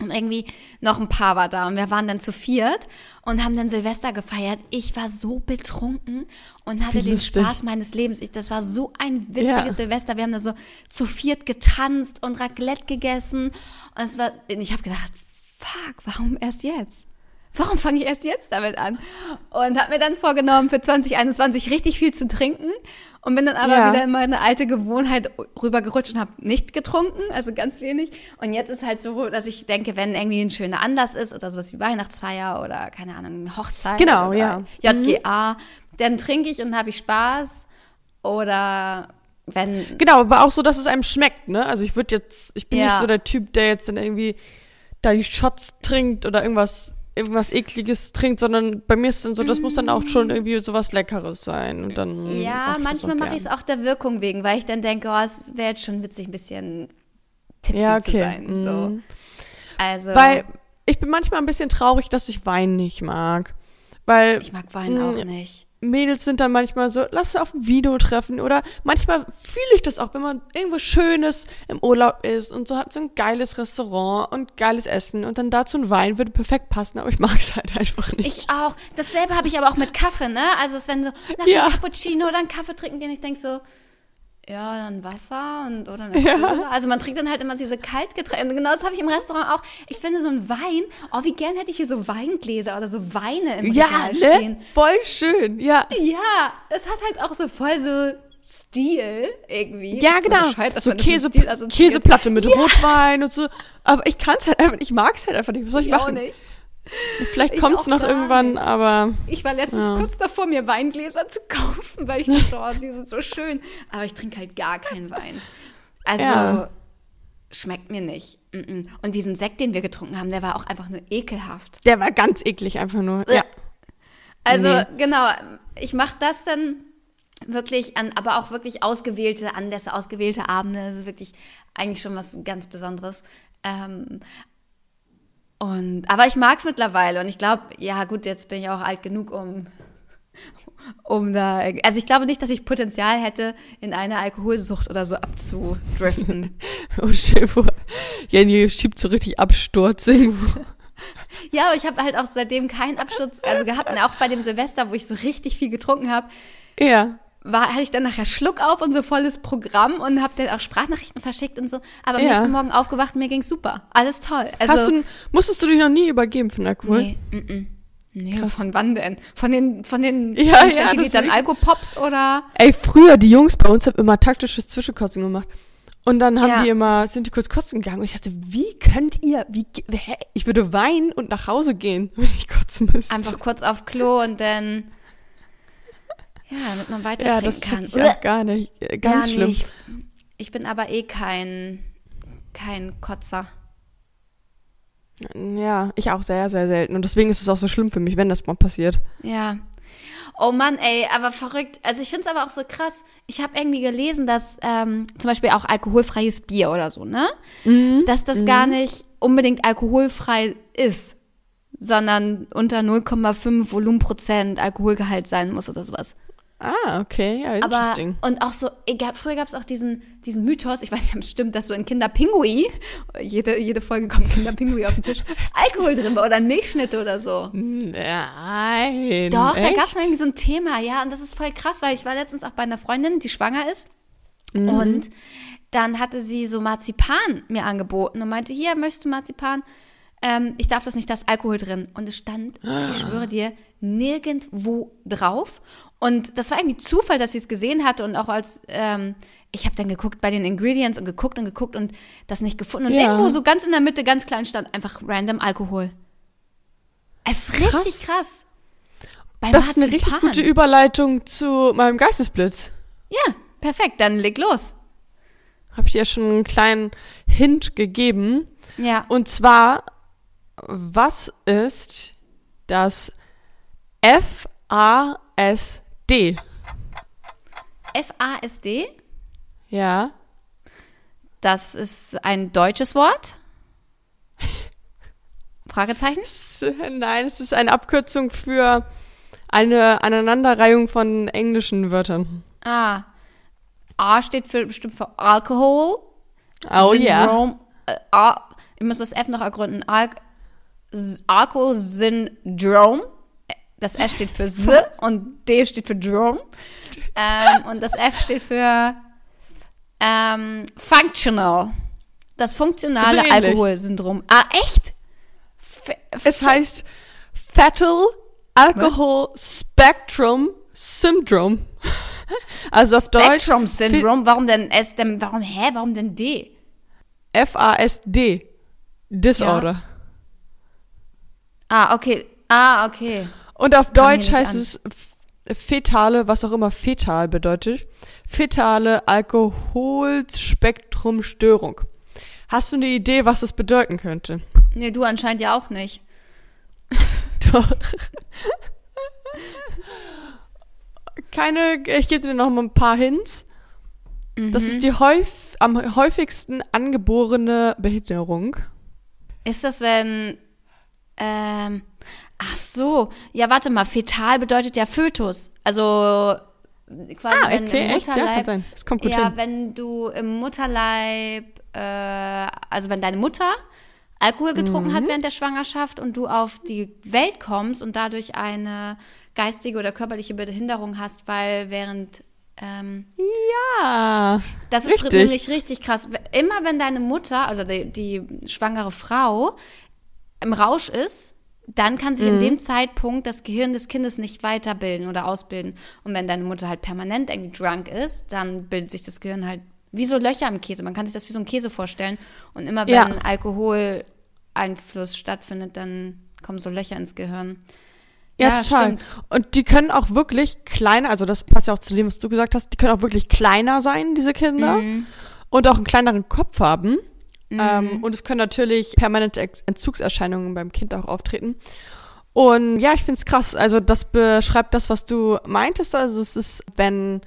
B: Und irgendwie noch ein paar war da und wir waren dann zu viert und haben dann Silvester gefeiert. Ich war so betrunken und hatte den Spaß meines Lebens. Ich, das war so ein witziges ja. Silvester. Wir haben da so zu viert getanzt und Raclette gegessen. Und es war, ich habe gedacht, fuck, warum erst jetzt? Warum fange ich erst jetzt damit an? Und habe mir dann vorgenommen, für 2021 richtig viel zu trinken und bin dann aber ja. wieder in meine alte Gewohnheit rübergerutscht und habe nicht getrunken, also ganz wenig. Und jetzt ist halt so, dass ich denke, wenn irgendwie ein schöner Anlass ist oder sowas wie Weihnachtsfeier oder keine Ahnung, Hochzeit
A: genau, ja.
B: JGA, mhm. dann trinke ich und habe ich Spaß oder wenn
A: Genau, aber auch so, dass es einem schmeckt, ne? Also ich würde jetzt, ich bin ja. nicht so der Typ, der jetzt dann irgendwie da die Shots trinkt oder irgendwas irgendwas ekliges trinkt, sondern bei mir ist dann so, das muss dann auch schon irgendwie sowas Leckeres sein und dann
B: Ja, manchmal mache ich es auch der Wirkung wegen, weil ich dann denke, oh, es wäre jetzt schon witzig ein bisschen tipsy ja, okay. zu sein, so. Mhm.
A: Also weil ich bin manchmal ein bisschen traurig, dass ich Wein nicht mag, weil
B: ich mag Wein auch mm, nicht.
A: Mädels sind dann manchmal so, lass auf ein Video treffen oder manchmal fühle ich das auch, wenn man irgendwo Schönes im Urlaub ist und so hat so ein geiles Restaurant und geiles Essen und dann dazu ein Wein würde perfekt passen, aber ich mag es halt einfach nicht.
B: Ich auch. Dasselbe habe ich aber auch mit Kaffee, ne? Also es wenn so, lass ja. mal Cappuccino oder einen Kaffee trinken gehen, ich denke so, ja, dann Wasser und oder eine ja. Also man trinkt dann halt immer diese Kaltgetränke. Genau das habe ich im Restaurant auch. Ich finde so ein Wein, oh, wie gern hätte ich hier so Weingläser oder so Weine im ja, Regal ne? stehen.
A: Voll schön, ja.
B: Ja, es hat halt auch so voll so Stil irgendwie.
A: Ja, genau. So Käse, Käseplatte mit ja. Rotwein und so. Aber ich kann es halt einfach, ich mag es halt einfach nicht. Was soll ich, ich machen? Auch nicht. Vielleicht kommt es noch irgendwann, aber.
B: Ich war letztens ja. kurz davor, mir Weingläser zu kaufen, weil ich dachte, oh, die sind so schön. Aber ich trinke halt gar keinen Wein. Also, ja. schmeckt mir nicht. Und diesen Sekt, den wir getrunken haben, der war auch einfach nur ekelhaft.
A: Der war ganz eklig, einfach nur. Ja.
B: Also, nee. genau. Ich mache das dann wirklich an, aber auch wirklich ausgewählte Anlässe, ausgewählte Abende. Das ist wirklich eigentlich schon was ganz Besonderes. Ähm, und, aber ich mag es mittlerweile und ich glaube, ja gut, jetzt bin ich auch alt genug, um, um da, also ich glaube nicht, dass ich Potenzial hätte, in eine Alkoholsucht oder so abzudriften.
A: oh, stell vor, Jenny schiebt so richtig Absturz irgendwo.
B: Ja, aber ich habe halt auch seitdem keinen Absturz also gehabt. Und auch bei dem Silvester, wo ich so richtig viel getrunken habe.
A: Ja
B: war, hatte ich dann nachher Schluck auf und so volles Programm und habe dann auch Sprachnachrichten verschickt und so. Aber am ja. nächsten Morgen aufgewacht, mir ging's super. Alles toll.
A: Also, Hast du, musstest du dich noch nie übergeben von Alkohol?
B: Nee, mm -mm. Nee, Krass. von wann denn? Von den, von den ja, ja, Centilitern Alkopops oder?
A: Ey, früher, die Jungs bei uns haben immer taktisches Zwischenkotzen gemacht. Und dann haben ja. die immer, sind die kurz kotzen gegangen und ich dachte, wie könnt ihr, wie, hä? ich würde weinen und nach Hause gehen, wenn ich kotzen müsste.
B: Einfach kurz auf Klo und dann ja, damit man weiter
A: ja, das kann. Ich auch gar nicht. Äh, ganz ja, schlimm. Nee,
B: ich, ich, bin aber eh kein, kein Kotzer.
A: Ja, ich auch sehr, sehr selten. Und deswegen ist es auch so schlimm für mich, wenn das mal passiert.
B: Ja. Oh Mann, ey, aber verrückt. Also ich finde es aber auch so krass. Ich habe irgendwie gelesen, dass ähm, zum Beispiel auch alkoholfreies Bier oder so, ne? Mhm. Dass das mhm. gar nicht unbedingt alkoholfrei ist, sondern unter 0,5 Volumenprozent Alkoholgehalt sein muss oder sowas.
A: Ah, okay, ja, interesting.
B: Aber, und auch so, gab, früher gab es auch diesen, diesen Mythos, ich weiß nicht, ob es stimmt, dass so in Kinderpingui, jede, jede Folge kommt Kinderpingui auf den Tisch, Alkohol drin war oder Milchschnitte oder so.
A: Nein.
B: Doch, echt? da gab es irgendwie so ein Thema, ja, und das ist voll krass, weil ich war letztens auch bei einer Freundin, die schwanger ist mhm. und dann hatte sie so Marzipan mir angeboten und meinte, hier, möchtest du Marzipan? Ähm, ich darf das nicht, da ist Alkohol drin. Und es stand, ah. ich schwöre dir, nirgendwo drauf. Und das war irgendwie Zufall, dass sie es gesehen hatte und auch als ähm, ich habe dann geguckt bei den Ingredients und geguckt und geguckt und das nicht gefunden. Und ja. irgendwo so ganz in der Mitte, ganz klein stand einfach random Alkohol. Es ist richtig krass. krass.
A: Beim das ist eine richtig gute Überleitung zu meinem Geistesblitz.
B: Ja, perfekt. Dann leg los.
A: Habe ich ja schon einen kleinen Hint gegeben.
B: Ja.
A: Und zwar, was ist das F-A-S D.
B: F-A-S-D.
A: Ja.
B: Das ist ein deutsches Wort. Fragezeichen?
A: Nein, es ist eine Abkürzung für eine Aneinanderreihung von englischen Wörtern.
B: Ah. A steht für, bestimmt für Alkohol.
A: Oh ja.
B: Syndrom. Äh, A, ich muss das F noch ergründen. Al Alkohol-Syndrom. Das S steht für S und D steht für Drome. Ähm, und das F steht für ähm, Functional. Das funktionale
A: So.
B: Alkoholsyndrom. Ah, echt? F
A: Es heißt Fatal Alcohol Spectrum Syndrome. Also auf Deutsch
B: Spectrum Syndrom. Warum denn S? Denn, warum, hä? Warum denn D?
A: F-A-S-D. Disorder.
B: Ah, okay. Ah, okay.
A: Und auf Deutsch heißt
B: an.
A: es fetale, was auch immer fetal bedeutet. Fetale Alkoholspektrumstörung. Hast du eine Idee, was das bedeuten könnte?
B: Nee, du anscheinend ja auch nicht.
A: Doch. Keine, ich gebe dir noch mal ein paar Hints. Das
B: Mhm.
A: ist die häuf, am häufigsten angeborene Behinderung.
B: Ist das, wenn. Ähm, ach so. Ja, warte mal. Fetal bedeutet ja Fötus. Also quasi,
A: Ah,
B: wenn
A: okay,
B: im
A: echt? Ja, kann
B: Mutterleib.
A: sein. Das kommt gut
B: ja,
A: hin.
B: wenn du im Mutterleib. Äh, also, wenn deine Mutter Alkohol getrunken
A: Mhm.
B: hat während der Schwangerschaft und du auf die Welt kommst und dadurch eine geistige oder körperliche Behinderung hast, weil während. Ähm,
A: Ja.
B: das ist
A: Richtig.
B: nämlich richtig krass. Immer wenn deine Mutter, also die, die schwangere Frau, im Rausch ist, dann kann
A: Mhm.
B: sich in dem Zeitpunkt das Gehirn des Kindes nicht weiterbilden oder ausbilden. Und wenn deine Mutter halt permanent irgendwie drunk ist, dann bildet sich das Gehirn halt wie so Löcher im Käse. Man kann sich das wie so ein Käse vorstellen. Und immer wenn
A: Ja.
B: Alkoholeinfluss stattfindet, dann kommen so Löcher ins Gehirn.
A: Ja,
B: Ja,
A: total.
B: stimmt.
A: Und die können auch wirklich kleiner, also das passt ja auch zu dem, was du gesagt hast, die können auch wirklich kleiner sein, diese Kinder.
B: Mhm.
A: Und auch einen kleineren Kopf haben. Ähm, und es können natürlich permanente Entzugserscheinungen beim Kind auch auftreten. Und ja, ich finde es krass. Also das beschreibt das, was du meintest. Also es ist, wenn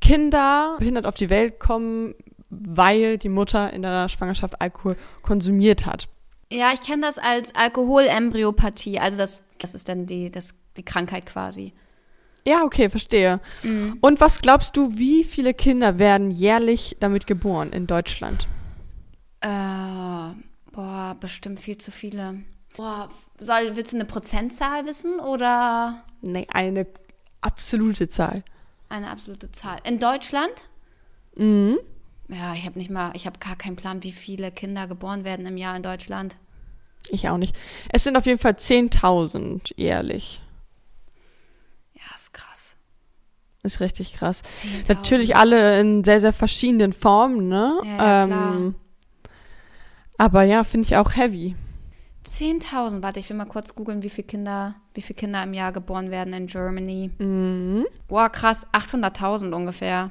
A: Kinder behindert auf die Welt kommen, weil die Mutter in der Schwangerschaft Alkohol konsumiert hat.
B: Ja, ich kenne das als Alkoholembryopathie. Also das, das ist dann die, das, die Krankheit quasi.
A: Ja, okay, verstehe. Und was glaubst du, wie viele Kinder werden jährlich damit geboren in Deutschland?
B: Äh, boah, bestimmt viel zu viele. Boah, soll, willst du eine Prozentzahl wissen oder
A: Nee, eine absolute Zahl.
B: eine absolute Zahl? In Deutschland?
A: Mhm.
B: Ja, ich habe nicht mal, ich habe gar keinen Plan, wie viele Kinder geboren werden im Jahr in Deutschland.
A: Ich auch nicht. Es sind auf jeden Fall 10.000 jährlich.
B: Ja, ist krass.
A: Ist richtig krass.
B: 10.000.
A: Natürlich alle in sehr, sehr verschiedenen Formen, ne?
B: Ja, ja, klar.
A: Aber ja, finde ich auch heavy.
B: 10.000. Warte, ich will mal kurz googeln, wie viele Kinder, wie viele Kinder im Jahr geboren werden in Germany.
A: Mhm.
B: Boah, krass, 800.000 ungefähr.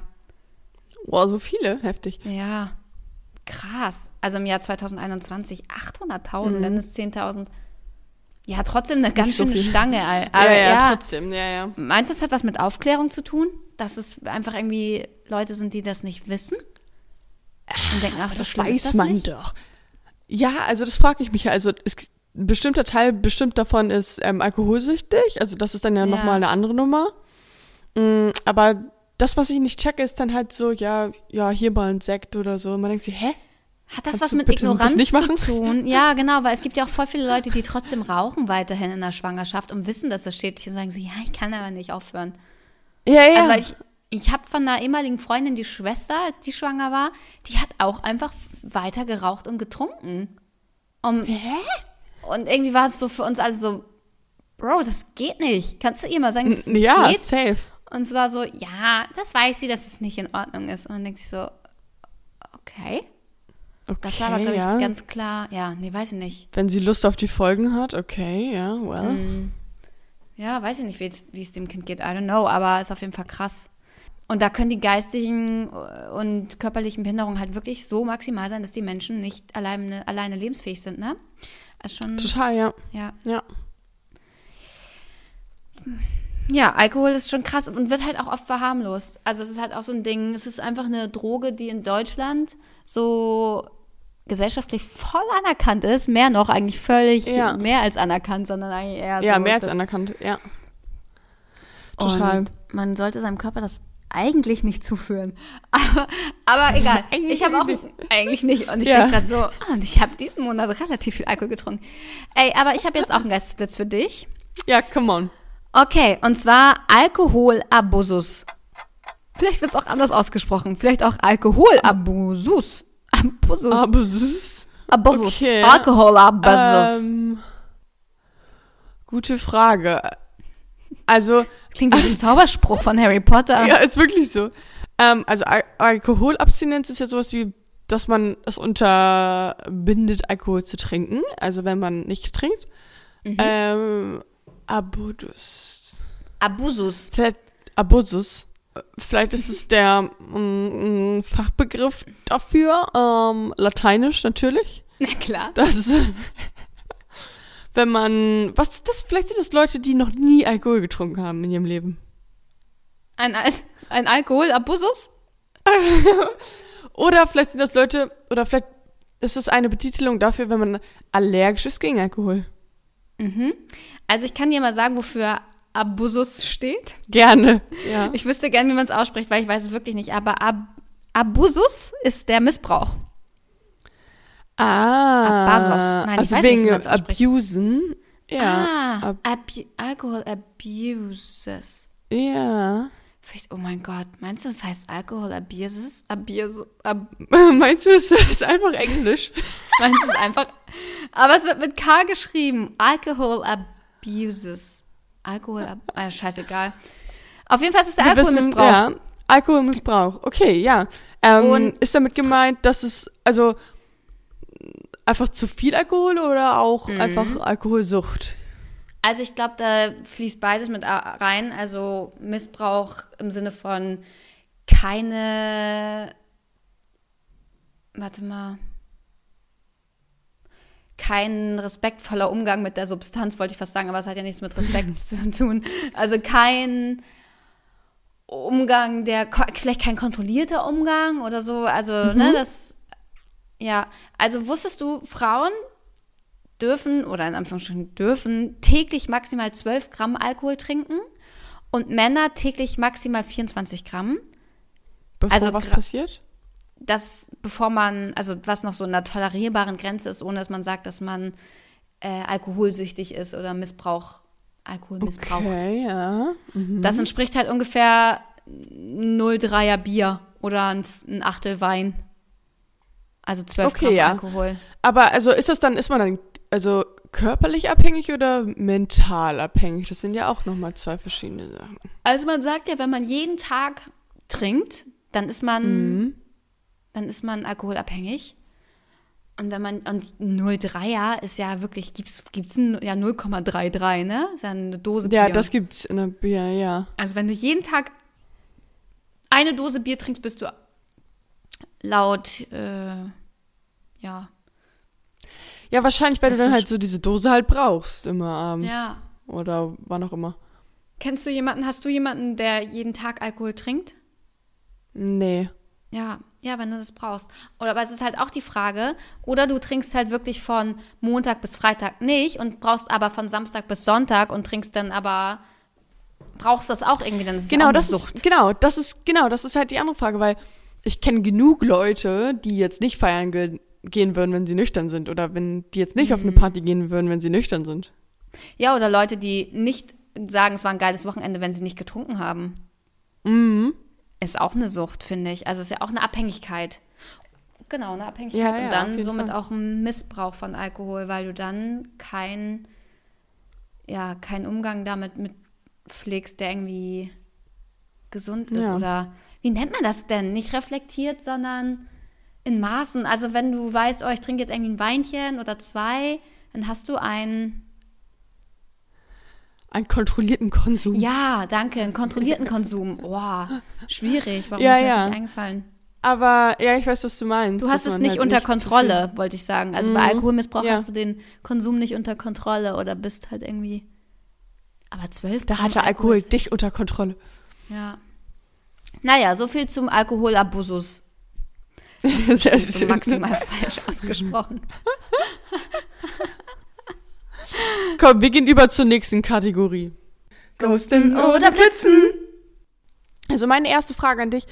A: Boah, so viele. Heftig.
B: Ja, krass. Also im Jahr 2021 800.000, dann ist 10.000. Ja, trotzdem eine ganz
A: so
B: schöne
A: viel.
B: Stange. Al-
A: ja,
B: Aber
A: ja, trotzdem. Ja, ja.
B: Meinst du, das hat was mit Aufklärung zu tun? Dass es einfach irgendwie Leute sind, die das nicht wissen? Und denken, ach, so
A: das
B: schlimm
A: weiß
B: ist das
A: man
B: nicht?
A: doch. Ja, also das frage ich mich ja. Also es, ein bestimmter Teil bestimmt davon ist ähm, alkoholsüchtig. Also das ist dann ja,
B: Ja.
A: nochmal eine andere Nummer. Mm, aber das, was ich nicht checke, ist dann halt so, ja, ja, hier mal ein Sekt oder so. Und man denkt sich, hä?
B: Hat das
A: Kannst
B: was mit Ignoranz zu tun? Ja, genau, weil es gibt ja auch voll viele Leute, die trotzdem rauchen weiterhin in der Schwangerschaft und wissen, dass das schädlich ist und sagen so, ja, ich kann aber nicht aufhören.
A: Ja, ja.
B: Also weil ich, ich habe von einer ehemaligen Freundin die Schwester, als die schwanger war, die hat auch einfach weiter geraucht und getrunken. Um,
A: Hä?
B: und irgendwie war es so für uns alle so, Bro, das geht nicht. Kannst du ihr mal sagen, es nicht
A: ja,
B: geht?
A: safe.
B: Und es war so, ja, das weiß sie, dass es nicht in Ordnung ist. Und dann denkt sie so, okay.
A: Okay,
B: Das war aber, glaube ich,
A: ja.
B: ganz klar. Ja, nee, weiß ich nicht.
A: Wenn sie Lust auf die Folgen hat, okay, ja, well.
B: Mm. Ja, weiß ich nicht, wie es, wie es dem Kind geht. I don't know, aber ist auf jeden Fall krass. Und da können die geistigen und körperlichen Behinderungen halt wirklich so maximal sein, dass die Menschen nicht alleine, alleine lebensfähig sind, ne? Also schon,
A: Total, ja.
B: ja.
A: Ja.
B: Ja, Alkohol ist schon krass und wird halt auch oft verharmlost. Also es ist halt auch so ein Ding, es ist einfach eine Droge, die in Deutschland so gesellschaftlich voll anerkannt ist. Mehr noch, eigentlich völlig
A: Ja.
B: mehr als anerkannt, sondern eigentlich eher
A: Ja,
B: so.
A: mehr als anerkannt, ja. Total.
B: Und man sollte seinem Körper das eigentlich nicht zuführen. Aber, aber egal. Ich habe auch eigentlich nicht. Und ich
A: Ja.
B: denke gerade so, ah, und ich habe diesen Monat relativ viel Alkohol getrunken. Ey, aber ich habe jetzt auch einen Geistesblitz für dich.
A: Ja, come on.
B: Okay, und zwar Alkoholabusus. Vielleicht wird es auch anders ausgesprochen. Vielleicht auch Alkoholabusus. Abusus.
A: Ist,
B: Abusus.
A: okay.
B: Alkoholabusus.
A: ähm, gute Frage. Also,
B: Klingt wie ein Zauberspruch von Harry Potter.
A: ja, ist wirklich so. Ähm, also Al Alkoholabstinenz ist ja sowas wie, dass man es unterbindet, Alkohol zu trinken. Also wenn man nicht trinkt.
B: Mhm.
A: Ähm, Abudus.
B: Abusus.
A: Vielleicht Abusus. Vielleicht ist es der mm, mm, Fachbegriff dafür. Ähm, Lateinisch natürlich.
B: Na klar.
A: Das ist, wenn man, was das? Vielleicht sind das Leute, die noch nie Alkohol getrunken haben in ihrem Leben.
B: Ein, Al ein Alkoholabusus?
A: Oder vielleicht sind das Leute, oder vielleicht ist es eine Betitelung dafür, wenn man allergisch ist gegen Alkohol.
B: Mhm. Also ich kann dir mal sagen, wofür Abusus steht.
A: Gerne. Ja.
B: Ich wüsste gern, wie man es ausspricht, weil ich weiß es wirklich nicht. Aber Ab Abusus ist der Missbrauch.
A: Ah.
B: Abasos. Nein, ich
A: also
B: weiß nicht,
A: wegen
B: wie man's ausspricht.
A: Abusen. Ja.
B: ah,
A: ab-
B: Alkohol Abuses.
A: Ja.
B: Vielleicht, oh mein Gott, meinst du, das heißt Alkohol Abuses? Abuse, ab,
A: Meinst du, es ist einfach Englisch?
B: meinst du es einfach? Aber es wird mit K geschrieben. Alcohol Abuses. Alkohol, ab, ah, scheißegal. Auf jeden Fall ist es der
A: Wir wissen,
B: Alkoholmissbrauch.
A: Ja, Alkoholmissbrauch. Okay, ja. Ähm,
B: Und-
A: ist damit gemeint, dass es, also einfach zu viel Alkohol oder
B: Mhm.
A: auch einfach Alkoholsucht?
B: Also ich glaube, da fließt beides mit rein. Also Missbrauch im Sinne von keine, warte mal, kein respektvoller Umgang mit der Substanz, wollte ich fast sagen, aber es hat ja nichts mit Respekt zu tun. Also kein Umgang, der vielleicht kein kontrollierter Umgang oder so. Also ne, das ja. Also wusstest du, Frauen dürfen oder in Anführungsstrichen dürfen täglich maximal 12 Gramm Alkohol trinken und Männer täglich maximal 24 Gramm.
A: Bevor
B: Also
A: was passiert?
B: Das, bevor man, also was noch so in einer tolerierbaren Grenze ist, ohne dass man sagt, dass man äh, alkoholsüchtig ist oder Missbrauch, Alkohol missbraucht.
A: Okay, ja. Mhm.
B: Das entspricht halt ungefähr 0,3er Bier oder ein, ein Achtel Wein. Also 12
A: Okay,
B: Gramm
A: ja.
B: Alkohol.
A: Aber also ist das dann, ist man dann also körperlich abhängig oder mental abhängig? Das sind ja auch nochmal zwei verschiedene Sachen.
B: Also man sagt ja, wenn man jeden Tag trinkt, dann ist man,
A: Mhm.
B: dann ist man alkoholabhängig. Und wenn man, und 0,3er ist ja wirklich, gibt's, gibt's ein, ja 0,33, ne? Ist ja eine Dose
A: Ja,
B: Bier.
A: das gibt's in der Bier, ja.
B: also wenn du jeden Tag eine Dose Bier trinkst, bist du laut, äh, ja.
A: Ja, wahrscheinlich, weil du dann halt so diese Dose halt brauchst, immer abends.
B: Ja.
A: Oder wann auch immer.
B: Kennst du jemanden, hast du jemanden, der jeden Tag Alkohol trinkt?
A: Nee.
B: Ja, ja, wenn du das brauchst. Oder aber es ist halt auch die Frage, oder du trinkst halt wirklich von Montag bis Freitag nicht und brauchst aber von Samstag bis Sonntag und trinkst dann aber brauchst das auch irgendwie, dann ist
A: Genau, das
B: Sucht.
A: ist, genau, das ist, genau, das ist halt die andere Frage, weil ich kenne genug Leute, die jetzt nicht feiern ge gehen würden, wenn sie nüchtern sind. Oder wenn die jetzt nicht auf
B: Mhm.
A: eine Party gehen würden, wenn sie nüchtern sind.
B: Ja, oder Leute, die nicht sagen, es war ein geiles Wochenende, wenn sie nicht getrunken haben.
A: Mhm.
B: Ist auch eine Sucht, finde ich. Also ist ja auch eine Abhängigkeit. Genau, eine Abhängigkeit
A: Ja, ja,
B: und
A: auf
B: dann somit
A: Fall.
B: auch ein Missbrauch von Alkohol, weil du dann kein, ja, keinen Umgang damit mit pflegst, der irgendwie gesund ist.
A: Ja.
B: Oder wie nennt man das denn? Nicht reflektiert, sondern in Maßen. Also wenn du weißt, oh, ich trinke jetzt irgendwie ein Weinchen oder zwei, dann hast du ein,
A: Einen kontrollierten Konsum.
B: ja, danke, einen kontrollierten Konsum. Boah, schwierig. Warum
A: Ja,
B: ist mir
A: ja.
B: das nicht eingefallen?
A: Aber ja, ich weiß, was du meinst.
B: Du hast es nicht
A: halt
B: unter
A: zu
B: Kontrolle, wollte ich sagen. Also bei
A: Mhm.
B: Alkoholmissbrauch
A: Ja.
B: hast du den Konsum nicht unter Kontrolle oder bist halt irgendwie. Aber 12
A: Da hatte Alkohol
B: ist-
A: dich unter Kontrolle.
B: Ja. Naja, so viel zum Alkoholabusus.
A: Sehr
B: So maximal falsch ausgesprochen.
A: Komm, wir gehen über zur nächsten Kategorie.
B: Ghosten oder Blitzen?
A: Also meine erste Frage an dich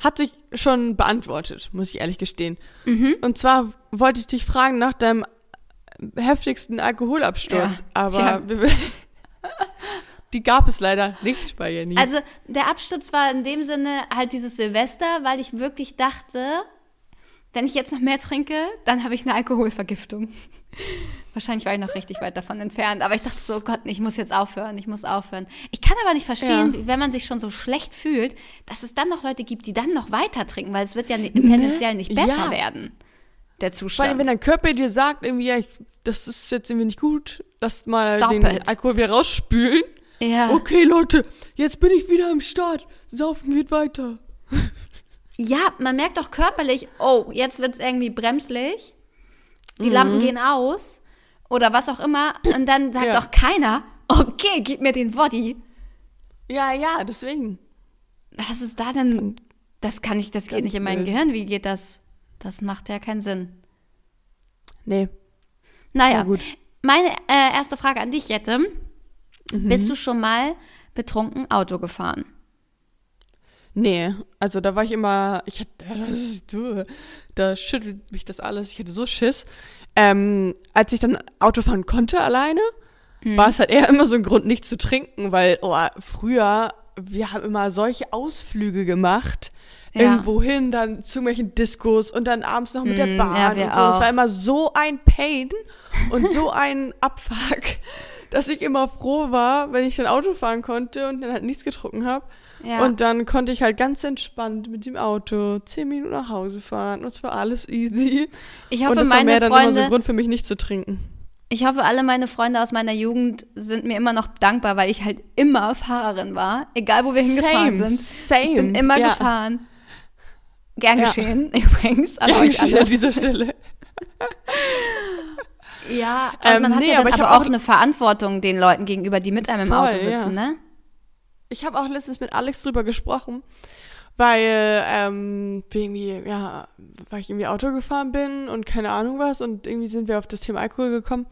A: hat sich schon beantwortet, muss ich ehrlich gestehen.
B: Mhm.
A: Und zwar wollte ich dich fragen nach deinem heftigsten Alkoholabsturz,
B: Ja,
A: aber
B: ja.
A: Die gab es leider nicht bei Jenny.
B: Also der Absturz war in dem Sinne halt dieses Silvester, weil ich wirklich dachte, wenn ich jetzt noch mehr trinke, dann habe ich eine Alkoholvergiftung. Wahrscheinlich war ich noch richtig weit davon entfernt, aber ich dachte so, oh Gott, ich muss jetzt aufhören, ich muss aufhören. Ich kann aber nicht verstehen,
A: Ja.
B: wenn man sich schon so schlecht fühlt, dass es dann noch Leute gibt, die dann noch weiter trinken, weil es wird ja ni- tendenziell nicht besser
A: Ja.
B: werden, der
A: Vor allem,
B: Zustand.
A: wenn dein Körper dir sagt, irgendwie, ja, das ist jetzt irgendwie nicht gut, lass mal
B: Stop
A: den
B: it.
A: Alkohol wieder rausspülen.
B: Ja.
A: Okay, Leute, jetzt bin ich wieder am Start. Saufen geht weiter.
B: Ja, man merkt doch körperlich, oh, jetzt wird es irgendwie bremslich, die
A: Mhm.
B: Lampen gehen aus oder was auch immer und dann sagt
A: Ja.
B: doch keiner, okay, gib mir den Body.
A: Ja, ja, deswegen.
B: Was ist da denn? Das kann ich, das geht
A: Ganz
B: nicht in mein. Gehirn. Wie geht das? Das macht ja keinen Sinn.
A: Nee.
B: Naja, meine äh, erste Frage an dich, Jette.
A: Mhm.
B: Bist du schon mal betrunken Auto gefahren?
A: Nee, also da war ich immer, ich hatte, ja, das ist, du, da schüttelt mich das alles, ich hatte so Schiss. Ähm, als ich dann Auto fahren konnte alleine,
B: Mhm.
A: war es halt eher immer so ein Grund, nicht zu trinken, weil, oh, früher, wir haben immer solche Ausflüge gemacht,
B: Ja.
A: irgendwo hin, dann zu irgendwelchen Diskos und dann abends noch mit der
B: Mm,
A: Bahn
B: ja,
A: und so. Das
B: auch.
A: war immer so ein Pain und so ein Abfuck, dass ich immer froh war, wenn ich dann Auto fahren konnte und dann halt nichts getrunken habe.
B: Ja.
A: Und dann konnte ich halt ganz entspannt mit dem Auto zehn Minuten nach Hause fahren. Und es war alles easy.
B: Ich
A: und
B: hoffe,
A: das war
B: meine
A: mehr dann immer so
B: Freunde,
A: ein Grund für mich nicht zu trinken.
B: ich hoffe, alle meine Freunde aus meiner Jugend sind mir immer noch dankbar, weil ich halt immer Fahrerin war, egal wo wir hingefahren
A: Same,
B: sind.
A: same.
B: Ich bin immer
A: ja.
B: gefahren. Gern
A: Ja.
B: geschehen, übrigens, an
A: Ja,
B: euch
A: geschehen
B: alle.
A: an dieser Stelle.
B: Ja,
A: Ähm,
B: man hat
A: nee,
B: ja
A: aber
B: aber auch
A: auch-
B: eine Verantwortung den Leuten gegenüber, die mit einem im
A: Voll,
B: Auto sitzen,
A: ja.
B: ne?
A: Ich habe auch letztens mit Alex drüber gesprochen, weil ähm, irgendwie, ja, weil ich irgendwie Auto gefahren bin und keine Ahnung was und irgendwie sind wir auf das Thema Alkohol gekommen.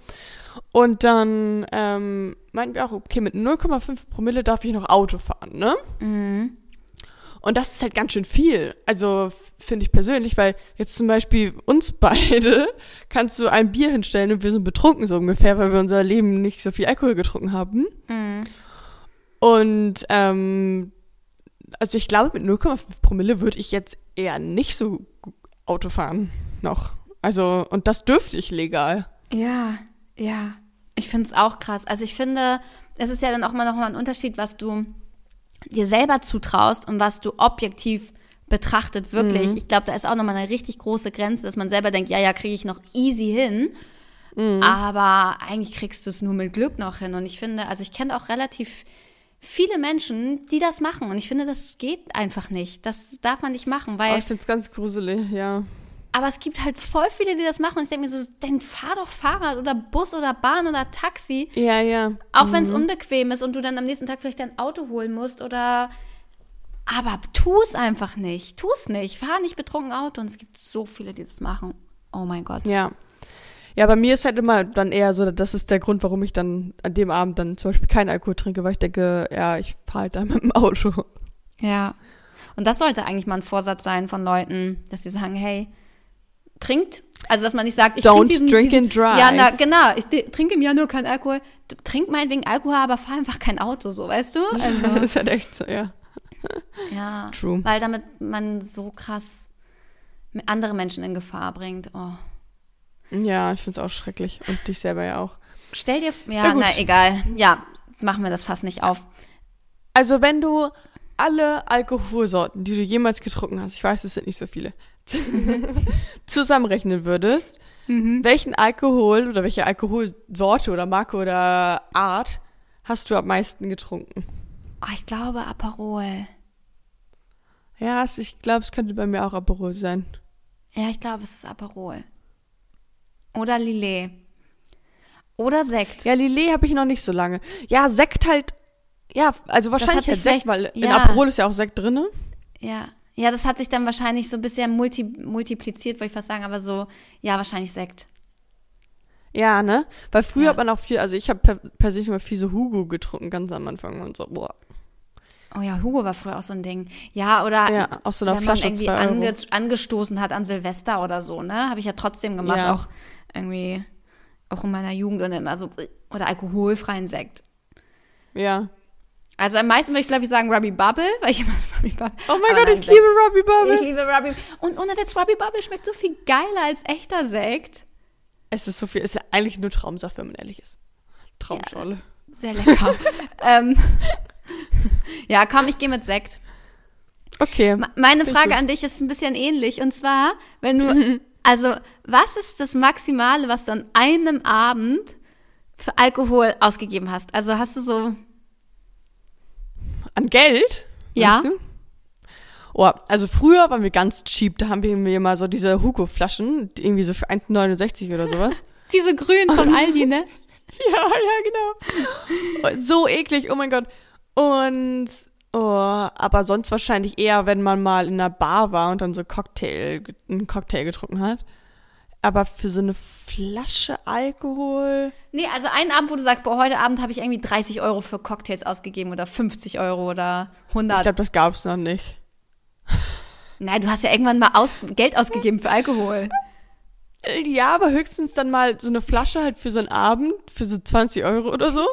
A: Und dann ähm, meinten wir auch, okay, mit 0,5 Promille darf ich noch Auto fahren, ne?
B: Mhm.
A: Und das ist halt ganz schön viel. Also finde ich persönlich, weil jetzt zum Beispiel uns beide kannst du ein Bier hinstellen und wir sind betrunken so ungefähr, weil wir unser Leben nicht so viel Alkohol getrunken haben.
B: Mhm.
A: Und ähm, also ich glaube, mit 0,5 Promille würde ich jetzt eher nicht so Auto fahren noch. Also, und das dürfte ich legal.
B: Ja, ja. Ich finde es auch krass. Also ich finde, es ist ja dann auch mal noch mal ein Unterschied, was du dir selber zutraust und was du objektiv betrachtet wirklich. Ich glaube, da ist auch noch mal eine richtig große Grenze, dass man selber denkt, ja, ja, kriege ich noch easy hin. Aber eigentlich kriegst du es nur mit Glück noch hin. Und ich finde, also ich kenne auch relativ viele Menschen, die das machen. Und ich finde, das geht einfach nicht. Das darf man nicht machen, weil
A: Aber ich finde es ganz gruselig, ja.
B: Aber es gibt halt voll viele, die das machen. Und ich denke mir so, dann fahr doch Fahrrad oder Bus oder Bahn oder Taxi.
A: Ja, ja.
B: Auch wenn es unbequem ist und du dann am nächsten Tag vielleicht dein Auto holen musst oder. Aber tu es einfach nicht. Tu es nicht. Fahr nicht betrunken Auto. Und es gibt so viele, die das machen. Oh mein Gott.
A: Ja. Ja, bei mir ist halt immer dann eher so, das ist der Grund, warum ich dann an dem Abend dann zum Beispiel keinen Alkohol trinke, weil ich denke, ja, ich fahre halt da mit dem Auto.
B: Ja. Und das sollte eigentlich mal ein Vorsatz sein von Leuten, dass sie sagen, hey, trinkt. Also, dass man nicht sagt, ich
A: Don't
B: trinke diesen,
A: drink
B: diesen,
A: and drive.
B: Ja, na, genau. Ich trinke im Jahr nur keinen Alkohol. Trink meinetwegen Alkohol, aber fahr einfach kein Auto, so, weißt du? Also,
A: das ist halt echt so, ja.
B: ja.
A: True.
B: Weil damit man so krass andere Menschen in Gefahr bringt. Oh.
A: Ja, ich finde es auch schrecklich. Und dich selber ja auch.
B: Stell dir, ja,
A: gut.
B: na, egal. Ja, machen wir das fast nicht auf.
A: Also, wenn du alle Alkoholsorten, die du jemals getrunken hast, ich weiß, es sind nicht so viele, zusammenrechnen würdest, welchen Alkohol oder welche Alkoholsorte oder Marke oder Art hast du am meisten getrunken?
B: Oh, ich glaube Aperol.
A: Ja, ich glaube, es könnte bei mir auch Aperol sein.
B: Ja, ich glaube, es ist Aperol. Oder Lillet. Oder Sekt.
A: Ja, Lillet habe ich noch nicht so lange. Ja, Sekt halt. Ja, also wahrscheinlich halt Sekt, weil in
B: ja.
A: Aperol ist ja auch Sekt drin.
B: Ja. Ja, das hat sich dann wahrscheinlich so ein bisschen multi multipliziert, wollte ich fast sagen, aber so, ja, wahrscheinlich Sekt.
A: Ja, ne? Weil früher
B: Ja.
A: hat man auch viel, also ich habe per persönlich immer viel so Hugo getrunken, ganz am Anfang und so, boah.
B: Oh ja, Hugo war früher auch so ein Ding. Ja, oder
A: Ja, aus so einer
B: wenn
A: Flasche
B: man irgendwie ange angestoßen hat an Silvester oder so, ne? Habe ich ja trotzdem gemacht,
A: Ja.
B: auch irgendwie, auch in meiner Jugend und immer so, oder alkoholfreien Sekt.
A: Ja.
B: Also am meisten würde ich, glaube ich, sagen Ruby Bubble, weil ich immer Ruby Bubble.
A: Oh mein
B: Aber
A: Gott, ich liebe Robbie
B: Ich
A: Bubble.
B: liebe Ruby. Und ohne Witz, Ruby Bubble schmeckt so viel geiler als echter Sekt.
A: Es ist so viel, es ist ja eigentlich nur Traumsaft, wenn man ehrlich ist. Traumschorle.
B: Sehr lecker. ähm, ja, komm, ich gehe mit Sekt.
A: Okay.
B: Ma- Meine
A: ich
B: Frage an dich ist ein bisschen ähnlich. Und zwar, wenn du, also, was ist das Maximale, was du an einem Abend für Alkohol ausgegeben hast? Also hast du so,
A: An Geld?
B: Ja.
A: Oh, also früher waren wir ganz cheap, da haben wir mir mal so diese Hugo-Flaschen, irgendwie so für 1,69 oder sowas.
B: diese grünen von Aldi, ne?
A: Ja, ja, genau. So eklig, oh mein Gott. Und, oh, aber sonst wahrscheinlich eher, wenn man mal in einer Bar war und dann so Cocktail, einen Cocktail getrunken hat. Aber für so eine Flasche Alkohol.
B: Nee, also einen Abend, wo du sagst, boah, heute Abend habe ich irgendwie 30 Euro für Cocktails ausgegeben oder 50 Euro oder
A: Ich
B: 100.
A: glaube, das gab's noch nicht.
B: Nein, du hast ja irgendwann mal aus Geld ausgegeben für Alkohol.
A: Ja, aber höchstens dann mal so eine Flasche halt für so einen Abend, für so 20 Euro oder so.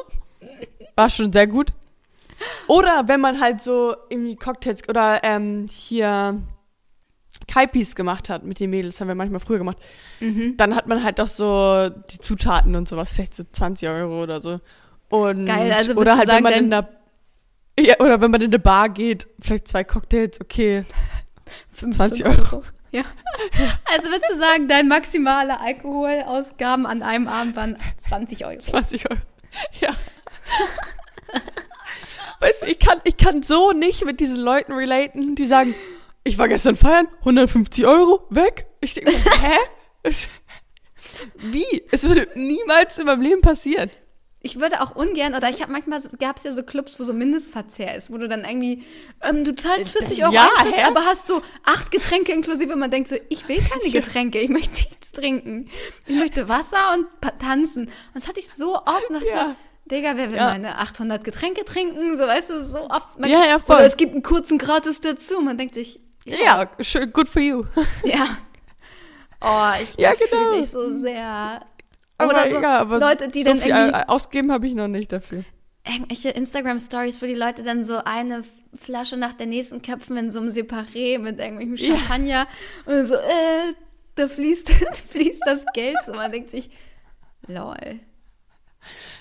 A: War schon sehr gut. Oder wenn man halt so irgendwie Cocktails oder ähm, hier Kaipis gemacht hat mit den Mädels, haben wir manchmal früher gemacht.
B: Mhm.
A: Dann hat man halt auch so die Zutaten und sowas, vielleicht so 20 Euro oder so. Und,
B: Geil, also
A: oder halt,
B: sagen,
A: wenn man in der ja, oder wenn man in eine Bar geht, vielleicht zwei Cocktails, okay. 20 Euro.
B: Ja. Also würdest du sagen, dein maximale Alkoholausgaben an einem Abend waren 20 Euro.
A: 20 Euro. Ja. weißt du, ich kann, ich kann so nicht mit diesen Leuten relaten, die sagen, ich war gestern feiern, 150 Euro, weg. Ich denke, hä? Wie? Es würde niemals in meinem Leben passieren.
B: Ich würde auch ungern, oder ich habe manchmal, gab es ja so Clubs, wo so Mindestverzehr ist, wo du dann irgendwie, ähm, du zahlst 40 Euro
A: Ja,
B: Eintritt, aber hast so acht Getränke inklusive. Man denkt so, ich will keine Getränke, ich möchte nichts trinken. Ich möchte Wasser und tanzen. Und das hatte ich so oft. Und
A: Ja.
B: so, Digga, wer will
A: Ja.
B: meine 800 Getränke trinken? So, weißt du, so oft. Man,
A: Ja, ja, voll.
B: Oder es gibt einen kurzen Gratis dazu. Man denkt sich,
A: Ja, schön, good for you.
B: Ja. Oh, ich
A: Ja,
B: fühle
A: genau.
B: dich so sehr.
A: Aber
B: Oder so
A: egal, aber
B: Leute, die
A: so
B: dann
A: viel
B: irgendwie
A: ausgeben habe ich noch nicht dafür.
B: irgendwelche Instagram-Stories, wo die Leute dann so eine Flasche nach der nächsten köpfen in so einem Separé mit irgendwelchem
A: Ja.
B: Champagner und so, äh, da fließt, fließt das Geld. So, man denkt sich, lol.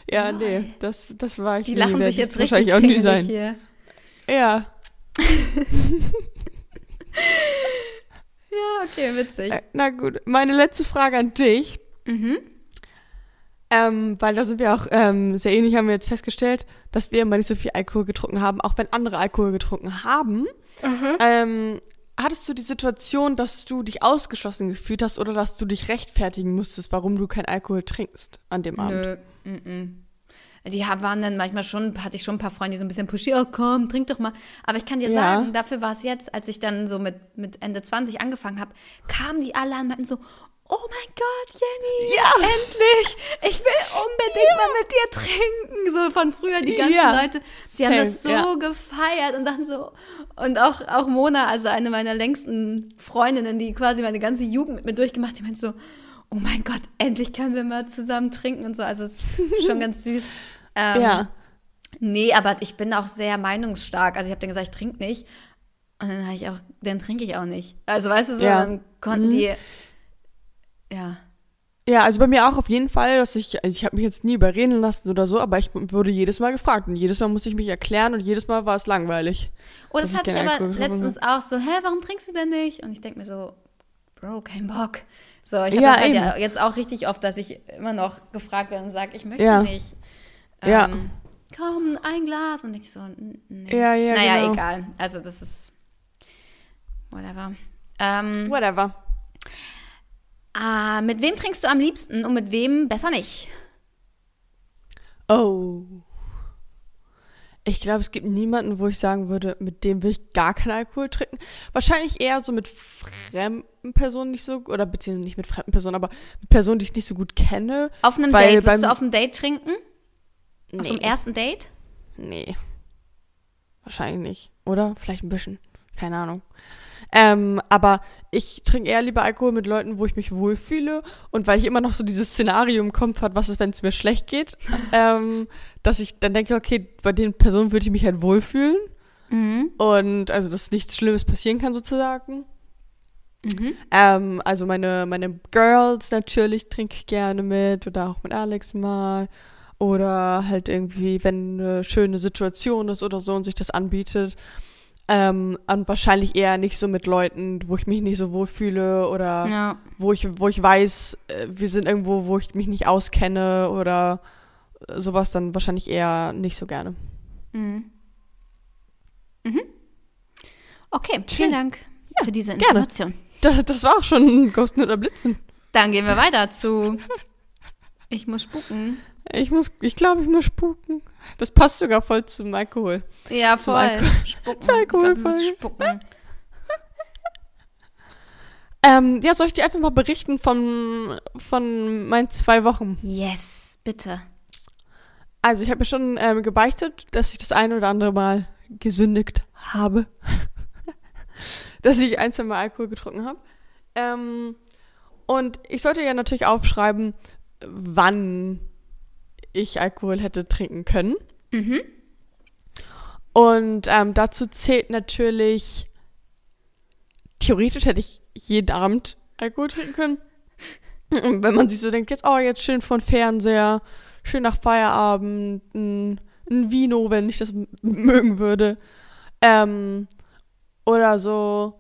A: Ja, nee, das, das war ich
B: Die
A: nie.
B: lachen sich
A: ich
B: jetzt richtig
A: wahrscheinlich auch nie sein.
B: hier.
A: Ja.
B: Ja, okay, witzig.
A: Äh, na gut, meine letzte Frage an dich.
B: Mhm.
A: Ähm, weil da sind wir auch ähm, sehr ähnlich, haben wir jetzt festgestellt, dass wir immer nicht so viel Alkohol getrunken haben, auch wenn andere Alkohol getrunken haben. Ähm, hattest du die Situation, dass du dich ausgeschlossen gefühlt hast oder dass du dich rechtfertigen musstest, warum du kein Alkohol trinkst an dem Abend?
B: Nö, Die waren dann manchmal schon, hatte ich schon ein paar Freunde, die so ein bisschen pushy, oh komm, trink doch mal. Aber ich kann dir
A: Ja.
B: sagen, dafür war es jetzt, als ich dann so mit, mit Ende 20 angefangen habe, kamen die alle an und meinten so, oh mein Gott, Jenny,
A: Ja.
B: endlich, ich will unbedingt mal mit dir trinken. So von früher, die ganzen
A: Ja.
B: Leute, die haben
A: Same,
B: das so
A: ja.
B: gefeiert und dachten so, und auch, auch Mona, also eine meiner längsten Freundinnen, die quasi meine ganze Jugend mit mir durchgemacht, hat, die meinte so, oh mein Gott, endlich können wir mal zusammen trinken und so. Also es ist schon ganz süß. Ähm,
A: Ja.
B: Nee, aber ich bin auch sehr meinungsstark. Also ich habe dann gesagt, ich trinke nicht. Und dann habe ich auch, dann trinke ich auch nicht. Also weißt du so,
A: Ja.
B: dann konnten
A: Mhm.
B: die, ja.
A: Ja, also bei mir auch auf jeden Fall, dass ich, also ich habe mich jetzt nie überreden lassen oder so, aber ich wurde jedes Mal gefragt und jedes Mal musste ich mich erklären und jedes Mal war es langweilig.
B: Oh, das hatte ich aber
A: Alkohol
B: letztens auch so, hä, warum trinkst du denn nicht? Und ich denke mir so, Bro, kein Bock. So, ich habe
A: Ja,
B: das halt ja jetzt auch richtig oft, dass ich immer noch gefragt werde und sage, ich möchte
A: Ja.
B: nicht.
A: Ja.
B: Ähm, komm, ein Glas. Und ich so, nee.
A: Ja, ja,
B: Naja,
A: genau.
B: egal. Also das ist whatever. Ähm,
A: Whatever.
B: ah, mit wem trinkst du am liebsten und mit wem besser nicht?
A: Oh. Ich glaube, es gibt niemanden, wo ich sagen würde, mit dem will ich gar keinen Alkohol trinken. Wahrscheinlich eher so mit fremden Personen nicht so, oder beziehungsweise nicht mit fremden Personen, aber mit Personen, die ich nicht so gut kenne.
B: Auf einem Date,
A: beim-
B: du auf einem Date trinken? So einem ersten Date?
A: Nee. Wahrscheinlich nicht. Oder? Vielleicht ein bisschen. Keine Ahnung. Ähm, aber ich trinke eher lieber Alkohol mit Leuten, wo ich mich wohlfühle. Und weil ich immer noch so dieses Szenario im Kopf hat, was ist, wenn es mir schlecht geht, ähm, dass ich dann denke, okay, bei den Personen würde ich mich halt wohlfühlen.
B: Mhm.
A: Und also, dass nichts Schlimmes passieren kann, sozusagen.
B: Mhm.
A: Ähm, also meine, meine Girls natürlich trinke ich gerne mit oder auch mit Alex mal. Oder halt irgendwie, wenn eine schöne Situation ist oder so und sich das anbietet. Ähm, und wahrscheinlich eher nicht so mit Leuten, wo ich mich nicht so wohlfühle oder
B: Ja.
A: wo ich, wo ich weiß, äh, wir sind irgendwo, wo ich mich nicht auskenne oder sowas, dann wahrscheinlich eher nicht so gerne.
B: Mhm. Mhm. Okay, vielen Dank für diese. Information.
A: Das, das war auch schon Ghosten oder Blitzen.
B: Dann gehen wir weiter zu Ich muss spuken.
A: Ich muss, ich glaube, ich muss spuken. Das passt sogar voll zum Alkohol.
B: Ja,
A: Zum
B: voll.
A: Alkohol.
B: Spucken.
A: Zur
B: Ich glaub,
A: Alkoholfolge.
B: spucken.
A: Ähm, ja, soll ich dir einfach mal berichten von, von meinen zwei Wochen?
B: Yes, bitte.
A: Also, ich habe mir schon ähm, gebeichtet, dass ich das eine oder andere Mal gesündigt habe. dass ich ein, zwei Mal Alkohol getrunken habe. Ähm, und ich sollte ja natürlich aufschreiben, wann ich Alkohol hätte trinken können.
B: Mhm.
A: Und ähm, dazu zählt natürlich, theoretisch hätte ich jeden Abend Alkohol trinken können. Und wenn man sich so denkt, jetzt, oh, jetzt schön von Fernseher, schön nach Feierabend, ein, ein Vino, wenn ich das mögen würde. Ähm, oder so.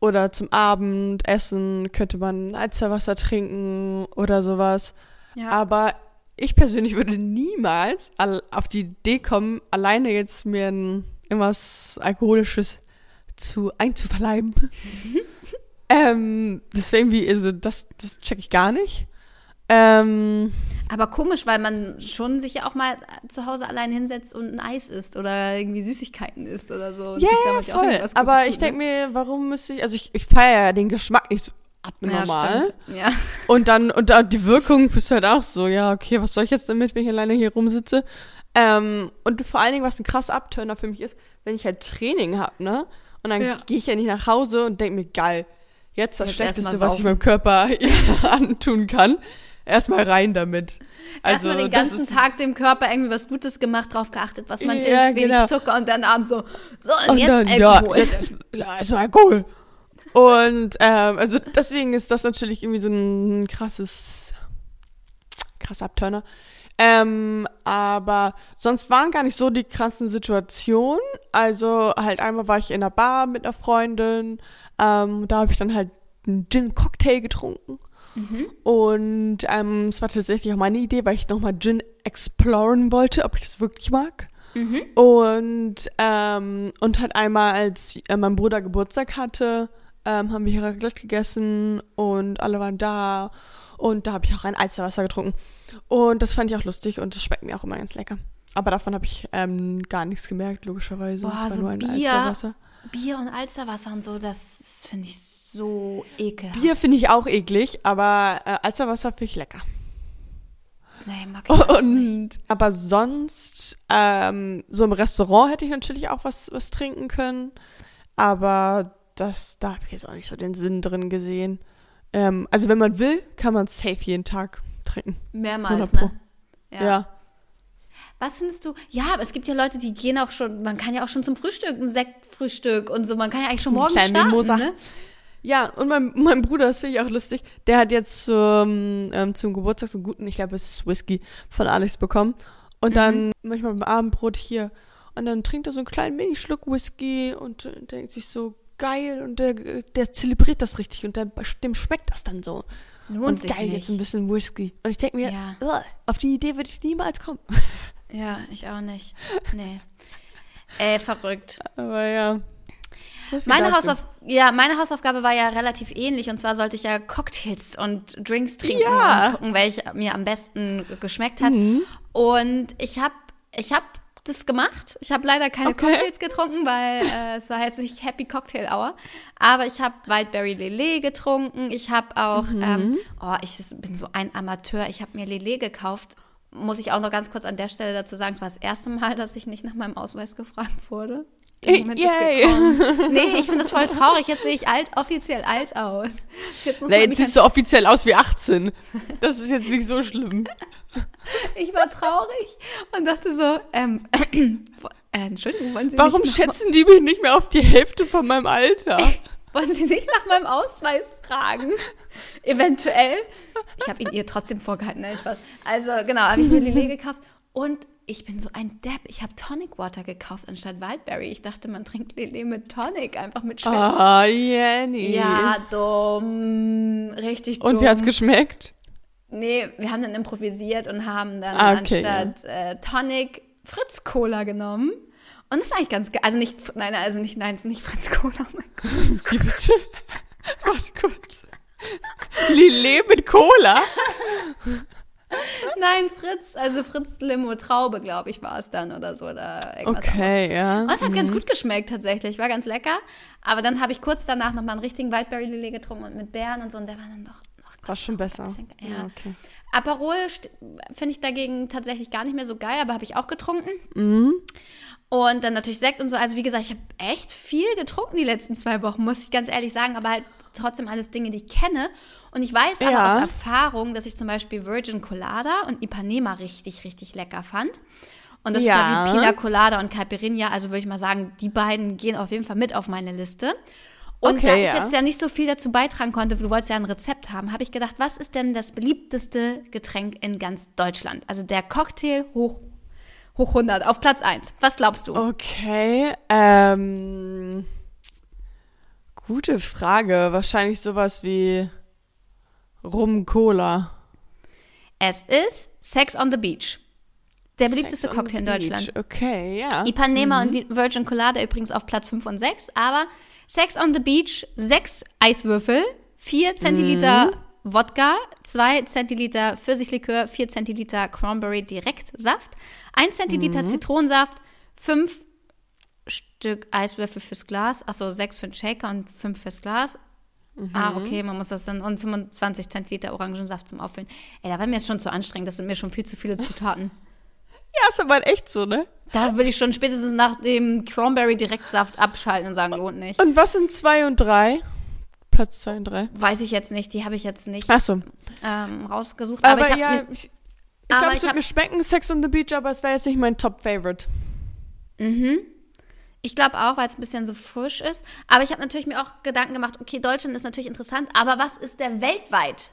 A: Oder zum Abendessen könnte man Alzerwasser trinken oder sowas.
B: Ja.
A: Aber ich persönlich würde niemals al- auf die Idee kommen, alleine jetzt mir ein, irgendwas Alkoholisches zu einzuverleiben. ähm, deswegen wie, also das, das check ich gar nicht. Ähm,
B: Aber komisch, weil man schon sich ja auch mal zu Hause allein hinsetzt und ein Eis isst oder irgendwie Süßigkeiten isst oder so.
A: ja,
B: auch
A: voll. Aber
B: tut,
A: ich denke
B: ne?
A: mir, warum müsste ich, also ich, ich feiere ja den Geschmack nicht so abnormal.
B: Ja. Ja.
A: Und dann, und dann die Wirkung bist du halt auch so, ja, okay, was soll ich jetzt damit, wenn ich alleine hier rumsitze? Ähm, und vor allen Dingen, was ein krasser Abturner für mich ist, wenn ich halt Training hab, ne? Und dann
B: Ja.
A: gehe ich ja nicht nach Hause und denke mir, geil, jetzt das
B: Jetzt
A: Schlechteste, was ich meinem Körper antun kann. Erstmal rein damit. Also,
B: Erstmal den ganzen
A: ist-
B: Tag dem Körper irgendwie was Gutes gemacht, drauf geachtet, was man
A: Ja,
B: isst, wenig
A: genau.
B: Zucker und dann abends so, so und,
A: Und
B: jetzt
A: dann,
B: Alkohol.
A: Ja, jetzt erstmal Alkohol. Und ähm, also deswegen ist das natürlich irgendwie so ein krasses, krasser Abturner. Ähm, aber sonst waren gar nicht so die krassen Situationen. Also halt einmal war ich in einer Bar mit einer Freundin. Ähm, da habe ich dann halt einen Gin-Cocktail getrunken.
B: Mhm.
A: Und ähm, es war tatsächlich auch meine Idee, weil ich nochmal Gin exploren wollte, ob ich das wirklich mag.
B: Mhm.
A: Und, ähm, und halt einmal, als äh, mein Bruder Geburtstag hatte, ähm, haben wir hier Raclette gegessen und alle waren da. Und da habe ich auch ein Alsterwasser getrunken. Und das fand ich auch lustig und das schmeckt mir auch immer ganz lecker. Aber davon habe ich ähm, gar nichts gemerkt, logischerweise.
B: Boah,
A: es war
B: so
A: nur ein
B: Bier.
A: Alsterwasser.
B: Bier und Alsterwasser und so, das finde ich so ekelhaft.
A: Bier finde ich auch eklig, aber äh, Alsterwasser finde ich lecker.
B: Nee, mag ich alles nicht.
A: Und aber sonst, ähm, so im Restaurant hätte ich natürlich auch was, was trinken können. Aber das, da habe ich jetzt auch nicht so den Sinn drin gesehen. Ähm, also wenn man will, kann man safe jeden Tag trinken.
B: Mehrmals,
A: 100 Pro.
B: ne?
A: Ja.
B: Was findest du? Ja, aber es gibt ja Leute, die gehen auch schon, man kann ja auch schon zum Frühstück, ein Sektfrühstück und so, man kann ja eigentlich schon morgen
A: kleinen
B: starten,
A: Mimosa.
B: ne?
A: Ja, und mein, mein Bruder, das finde ich auch lustig, der hat jetzt zum, ähm, zum Geburtstag so einen guten, ich glaube, es ist Whisky von Alex bekommen. Und dann manchmal beim Abendbrot hier. Und dann trinkt er so einen kleinen Mini-Schluck Whisky und äh, denkt sich so, geil. Und der, der zelebriert das richtig und der, dem schmeckt das dann so.
B: Lohnt
A: und geil,
B: nicht.
A: jetzt ein bisschen Whisky. Und ich denke mir,
B: Ja.
A: "Ugh, auf die Idee würde ich niemals kommen.
B: Ja, ich auch nicht. Nee. Ey, verrückt.
A: Aber ja. So
B: Meine. Hausauf ja, meine Hausaufgabe war ja relativ ähnlich. Und zwar sollte ich ja Cocktails und Drinks trinken
A: Ja.
B: und gucken, welcher mir am besten geschmeckt hat.
A: Mhm.
B: Und ich habe ich hab das gemacht. Ich habe leider keine
A: Okay.
B: Cocktails getrunken, weil äh, es war jetzt nicht Happy Cocktail Hour. Aber ich habe Wildberry Lele getrunken. Ich habe auch,
A: Mhm.
B: ähm, oh, ich bin so ein Amateur. Ich habe mir Lele gekauft. Muss ich auch noch ganz kurz an der Stelle dazu sagen, es war das erste Mal, dass ich nicht nach meinem Ausweis gefragt wurde. Der Moment ist
A: Yay.
B: gekommen. Nee, ich finde das voll traurig. Jetzt sehe ich alt, offiziell alt aus. Jetzt muss man
A: jetzt siehst du offiziell aus wie 18. Das ist jetzt nicht so schlimm.
B: Ich war traurig und dachte so, ähm, äh, Entschuldigung, wollen Sie
A: Warum schätzen die mich nicht mehr auf die Hälfte von meinem Alter?
B: wollen Sie nicht nach meinem Ausweis fragen? Eventuell. Ich habe ihn ihr trotzdem vorgehalten, nein, Spaß. Also genau, habe ich mir Lillet gekauft und ich bin so ein Depp. Ich habe Tonic Water gekauft anstatt Wildberry. Ich dachte, man trinkt Lillet mit Tonic, einfach mit Schwepps.
A: Ah, Jenny.
B: Ja, dumm. Richtig dumm.
A: Und wie hat's geschmeckt?
B: Nee, wir haben dann improvisiert und haben dann
A: Ah, okay,
B: anstatt äh, Tonic Fritz Cola genommen. Und das war eigentlich ganz geil. Also nicht, nein, also nicht, nein, nicht Fritz Cola. Oh mein Gott.
A: Wie bitte? Warte kurz. Lillet mit Cola?
B: Nein, Fritz, also Fritz Limo Traube, glaube ich, war es dann oder so. Oder irgendwas anderes.
A: Okay, ja.
B: Aber es hat ganz gut geschmeckt tatsächlich, war ganz lecker. Aber dann habe ich kurz danach nochmal einen richtigen Wildberry Lillet getrunken und mit Beeren und so. Und der war dann doch
A: War schon besser.
B: bisschen- ja.
A: Ja, okay.
B: Aperol finde ich dagegen tatsächlich gar nicht mehr so geil, aber habe ich auch getrunken.
A: Mhm.
B: Und dann natürlich Sekt und so. Also wie gesagt, ich habe echt viel getrunken die letzten zwei Wochen, muss ich ganz ehrlich sagen. Aber halt trotzdem alles Dinge, die ich kenne. Und ich weiß aber
A: Ja.
B: aus Erfahrung, dass ich zum Beispiel Virgin Colada und Ipanema richtig, richtig lecker fand. Und das ist ja
A: Ja.
B: wie Pina Colada und Caipirinha. Also würde ich mal sagen, die beiden gehen auf jeden Fall mit auf meine Liste. Und
A: Okay,
B: da ich
A: ja.
B: jetzt ja nicht so viel dazu beitragen konnte, du wolltest ja ein Rezept haben, habe ich gedacht, was ist denn das beliebteste Getränk in ganz Deutschland? Also der Cocktail hoch, hoch 100, auf Platz 1. Was glaubst du?
A: Okay, ähm. Gute Frage. Wahrscheinlich sowas wie Rum Cola.
B: Es ist Sex on the Beach. Der beliebteste Cocktail in Deutschland.
A: Okay, ja.
B: Ipanema
A: Mhm.
B: und Virgin Colada übrigens auf Platz 5 und 6, aber Sex on the Beach, 6 Eiswürfel, 4 Zentiliter
A: Mhm.
B: Wodka, 2 Zentiliter Pfirsichlikör, 4 Zentiliter Cranberry Direktsaft, 1 Zentiliter
A: Mhm.
B: Zitronensaft, 5 Stück Eiswürfel fürs Glas, achso, 6 für den Shaker und 5 fürs Glas. Ah,
A: Mhm.
B: okay, man muss das dann, und 25 Zentiliter Orangensaft zum Auffüllen. Ey, da war mir jetzt schon zu anstrengend, das sind mir schon viel zu viele Zutaten.
A: Ja, ist aber echt so, ne?
B: Da würde ich schon spätestens nach dem Cranberry Direktsaft abschalten und sagen, lohnt nicht.
A: Und was sind zwei und drei? Platz zwei und drei.
B: Weiß ich jetzt nicht, die habe ich jetzt nicht
A: Ach so.
B: ähm, rausgesucht. Aber,
A: Aber,
B: ich
A: ja, ich, ich glaube, es wird mir schmecken, Sex on the Beach, aber es wäre jetzt nicht mein Top-Favorite.
B: ich glaube auch, weil es ein bisschen so frisch ist. Aber ich habe natürlich mir auch Gedanken gemacht, okay, Deutschland ist natürlich interessant, aber was ist der weltweit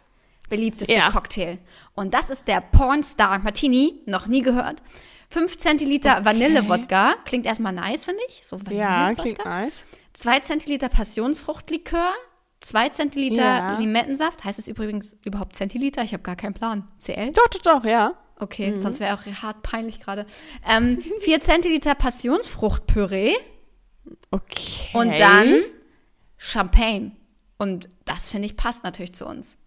B: beliebteste
A: Ja.
B: Cocktail? Und das ist der Pornstar Martini, noch nie gehört. 5 Zentiliter Vanille-Wodka, klingt erstmal nice, finde ich. So
A: Ja,
B: Vanille-Wodka.
A: klingt nice.
B: 2 Zentiliter Passionsfruchtlikör, 2 Zentiliter
A: Ja.
B: Limettensaft. Heißt es übrigens überhaupt Zentiliter? Ich habe gar keinen Plan. CL?
A: Doch, doch, doch, ja.
B: Okay,
A: Mhm.
B: sonst wäre auch hart peinlich gerade. Ähm, 4 Zentiliter Passionsfruchtpüree
A: Okay.
B: und dann Champagne. Und das, finde ich, passt natürlich zu uns.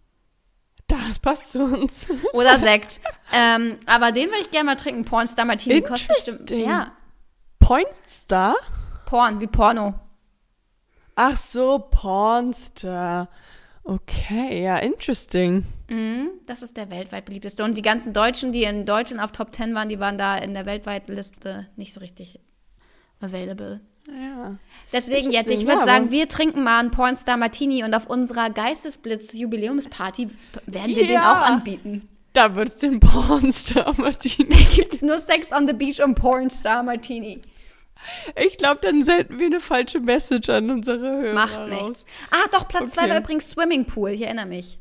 A: Das passt zu uns.
B: Oder Sekt. ähm, aber den würde ich gerne mal trinken. Pornstar Martini kostet bestimmt. Ja,
A: Pointstar?
B: Porn, wie Porno.
A: Ach so, Pornstar. Okay, ja, interesting.
B: Mhm, das ist der weltweit beliebteste. Und die ganzen Deutschen, die in Deutschland auf Top 10 waren, die waren da in der weltweiten Liste nicht so richtig available.
A: Ja.
B: Deswegen jetzt, ich würde
A: ja,
B: sagen, wir trinken mal einen Pornstar Martini und auf unserer Geistesblitz-Jubiläumsparty werden wir den
A: Ja.
B: auch anbieten.
A: Da wird es den Pornstar Martini.
B: Gibt es nur Sex on the Beach und Pornstar Martini.
A: Ich glaube, dann senden wir eine falsche Message an unsere Hörer
B: Macht
A: raus.
B: nichts. Ah, doch, Platz 2
A: Okay.
B: war übrigens Swimmingpool, ich erinnere mich.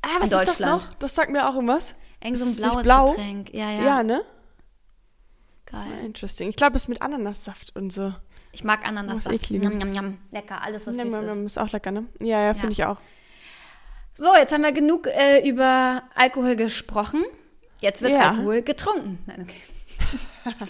A: Ah, was
B: In
A: ist das noch? Das sagt mir auch irgendwas.
B: Irgend so ein blaues
A: blau?
B: Getränk. Ja, ja.
A: Ja, ne?
B: Geil.
A: Interesting. Ich glaube, es ist mit Ananassaft und so.
B: Ich mag Ananassaft.
A: eklig.
B: Njam, njam, njam. Lecker, alles was
A: Nimm,
B: süß ist.
A: ist auch lecker, ne? Ja, ja, finde ich auch.
B: So, jetzt haben wir genug äh, über Alkohol gesprochen. Jetzt wird
A: Ja.
B: Alkohol getrunken. Nein, okay.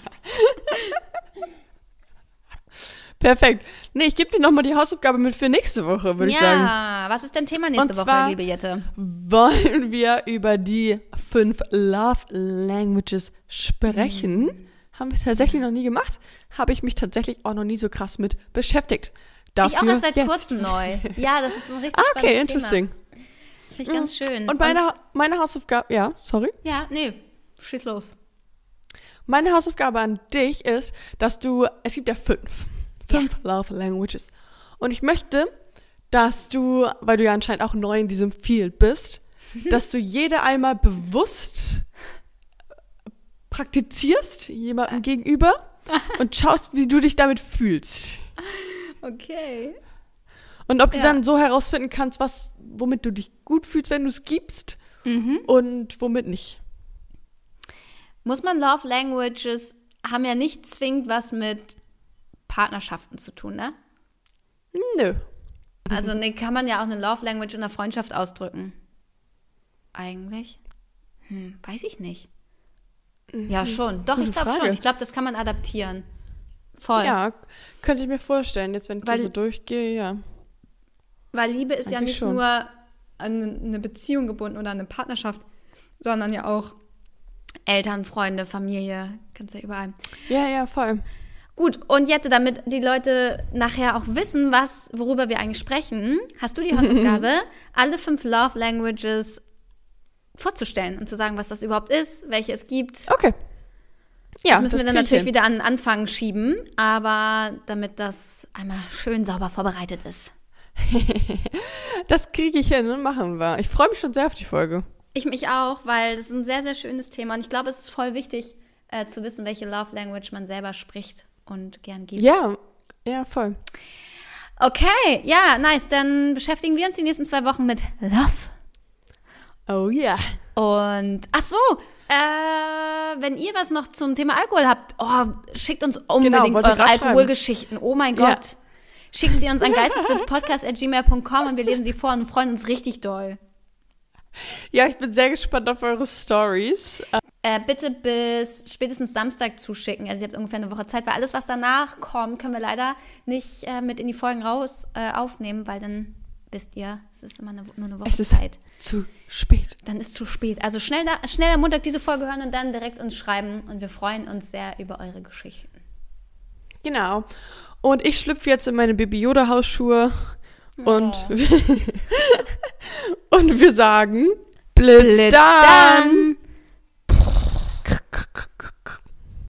A: Perfekt. Nee, ich gebe dir nochmal die Hausaufgabe mit für nächste Woche, würde ich sagen.
B: Ja, was ist denn Thema nächste
A: Und
B: Woche,
A: zwar-
B: liebe Jette?
A: Wollen wir über die fünf Love Languages sprechen?
B: Mhm.
A: Haben wir tatsächlich noch nie gemacht. Habe ich mich tatsächlich auch noch nie so krass mit beschäftigt. Dafür
B: Ich auch erst seit
A: jetzt.
B: kurzem neu. Ja, das ist ein richtig
A: Ah, okay,
B: spannendes
A: interesting.
B: Thema. Finde ich ganz schön.
A: Und meine, meine Hausaufgabe, ja, sorry.
B: ja, nee, schieß los.
A: Meine Hausaufgabe an dich ist, dass du, es gibt ja fünf, fünf Love Languages. Und ich möchte, dass du, weil du ja anscheinend auch neu in diesem Field bist, dass du jede einmal bewusst praktizierst, jemandem gegenüber, und schaust, wie du dich damit fühlst.
B: Okay.
A: Und ob du
B: Ja.
A: dann so herausfinden kannst, was, womit du dich gut fühlst, wenn du es gibst,
B: Mhm.
A: und womit nicht.
B: Muss man Love Languages haben ja nicht zwingend was mit Partnerschaften zu tun, ne?
A: Nö.
B: Also ne, kann man ja auch eine Love Language in der Freundschaft ausdrücken. Eigentlich? Hm, weiß ich nicht. Ja, schon. Doch,
A: Gute
B: ich glaube schon. Ich glaube, das kann man adaptieren. Voll.
A: Ja, könnte ich mir vorstellen, jetzt wenn ich
B: Weil-
A: so durchgehe, ja.
B: Weil Liebe ist ja
A: Eigentlich
B: nicht
A: schon.
B: nur an eine Beziehung gebunden oder an eine Partnerschaft, sondern ja auch Eltern, Freunde, Familie, kannst ja überall.
A: Ja, ja, voll.
B: Gut, und Jette, damit die Leute nachher auch wissen, was, worüber wir eigentlich sprechen, hast du die Hausaufgabe, alle fünf Love Languages vorzustellen und zu sagen, was das überhaupt ist, welche es gibt.
A: Okay. Ja,
B: das müssen wir dann natürlich
A: hin.
B: wieder an den Anfang schieben, aber damit das einmal schön sauber vorbereitet ist.
A: Das kriege ich hin und machen wir. Ich freue mich schon sehr auf die Folge.
B: Ich mich auch, weil das ist ein sehr, sehr schönes Thema und ich glaube, es ist voll wichtig äh, zu wissen, welche Love Language man selber spricht und gern gibt.
A: Ja, ja, voll.
B: Okay, ja, nice. Dann beschäftigen wir uns die nächsten zwei Wochen mit Love.
A: Oh ja.
B: Und ach so, äh, wenn ihr was noch zum Thema Alkohol habt, oh, schickt uns unbedingt
A: Genau,
B: eure. Alkoholgeschichten. Oh mein
A: Ja.
B: Gott. Schickt sie uns an geistesblitzpodcast.gmail.com und wir lesen sie vor und freuen uns richtig doll.
A: Ja, ich bin sehr gespannt auf eure Stories.
B: Äh, bitte bis spätestens Samstag zuschicken. Also ihr habt ungefähr eine Woche Zeit, weil alles, was danach kommt, können wir leider nicht äh, mit in die Folgen raus äh, aufnehmen, weil dann wisst ihr, es ist immer eine, nur eine Woche
A: es ist
B: Zeit.
A: Zu spät.
B: Dann ist zu spät. Also schnell, da, schnell am Montag diese Folge hören und dann direkt uns schreiben. Und wir freuen uns sehr über eure Geschichten.
A: Genau. Und ich schlüpfe jetzt in meine Baby Yoda Hausschuhe oh. und, und wir sagen Blitz,
B: Blitz
A: dann.
B: dann.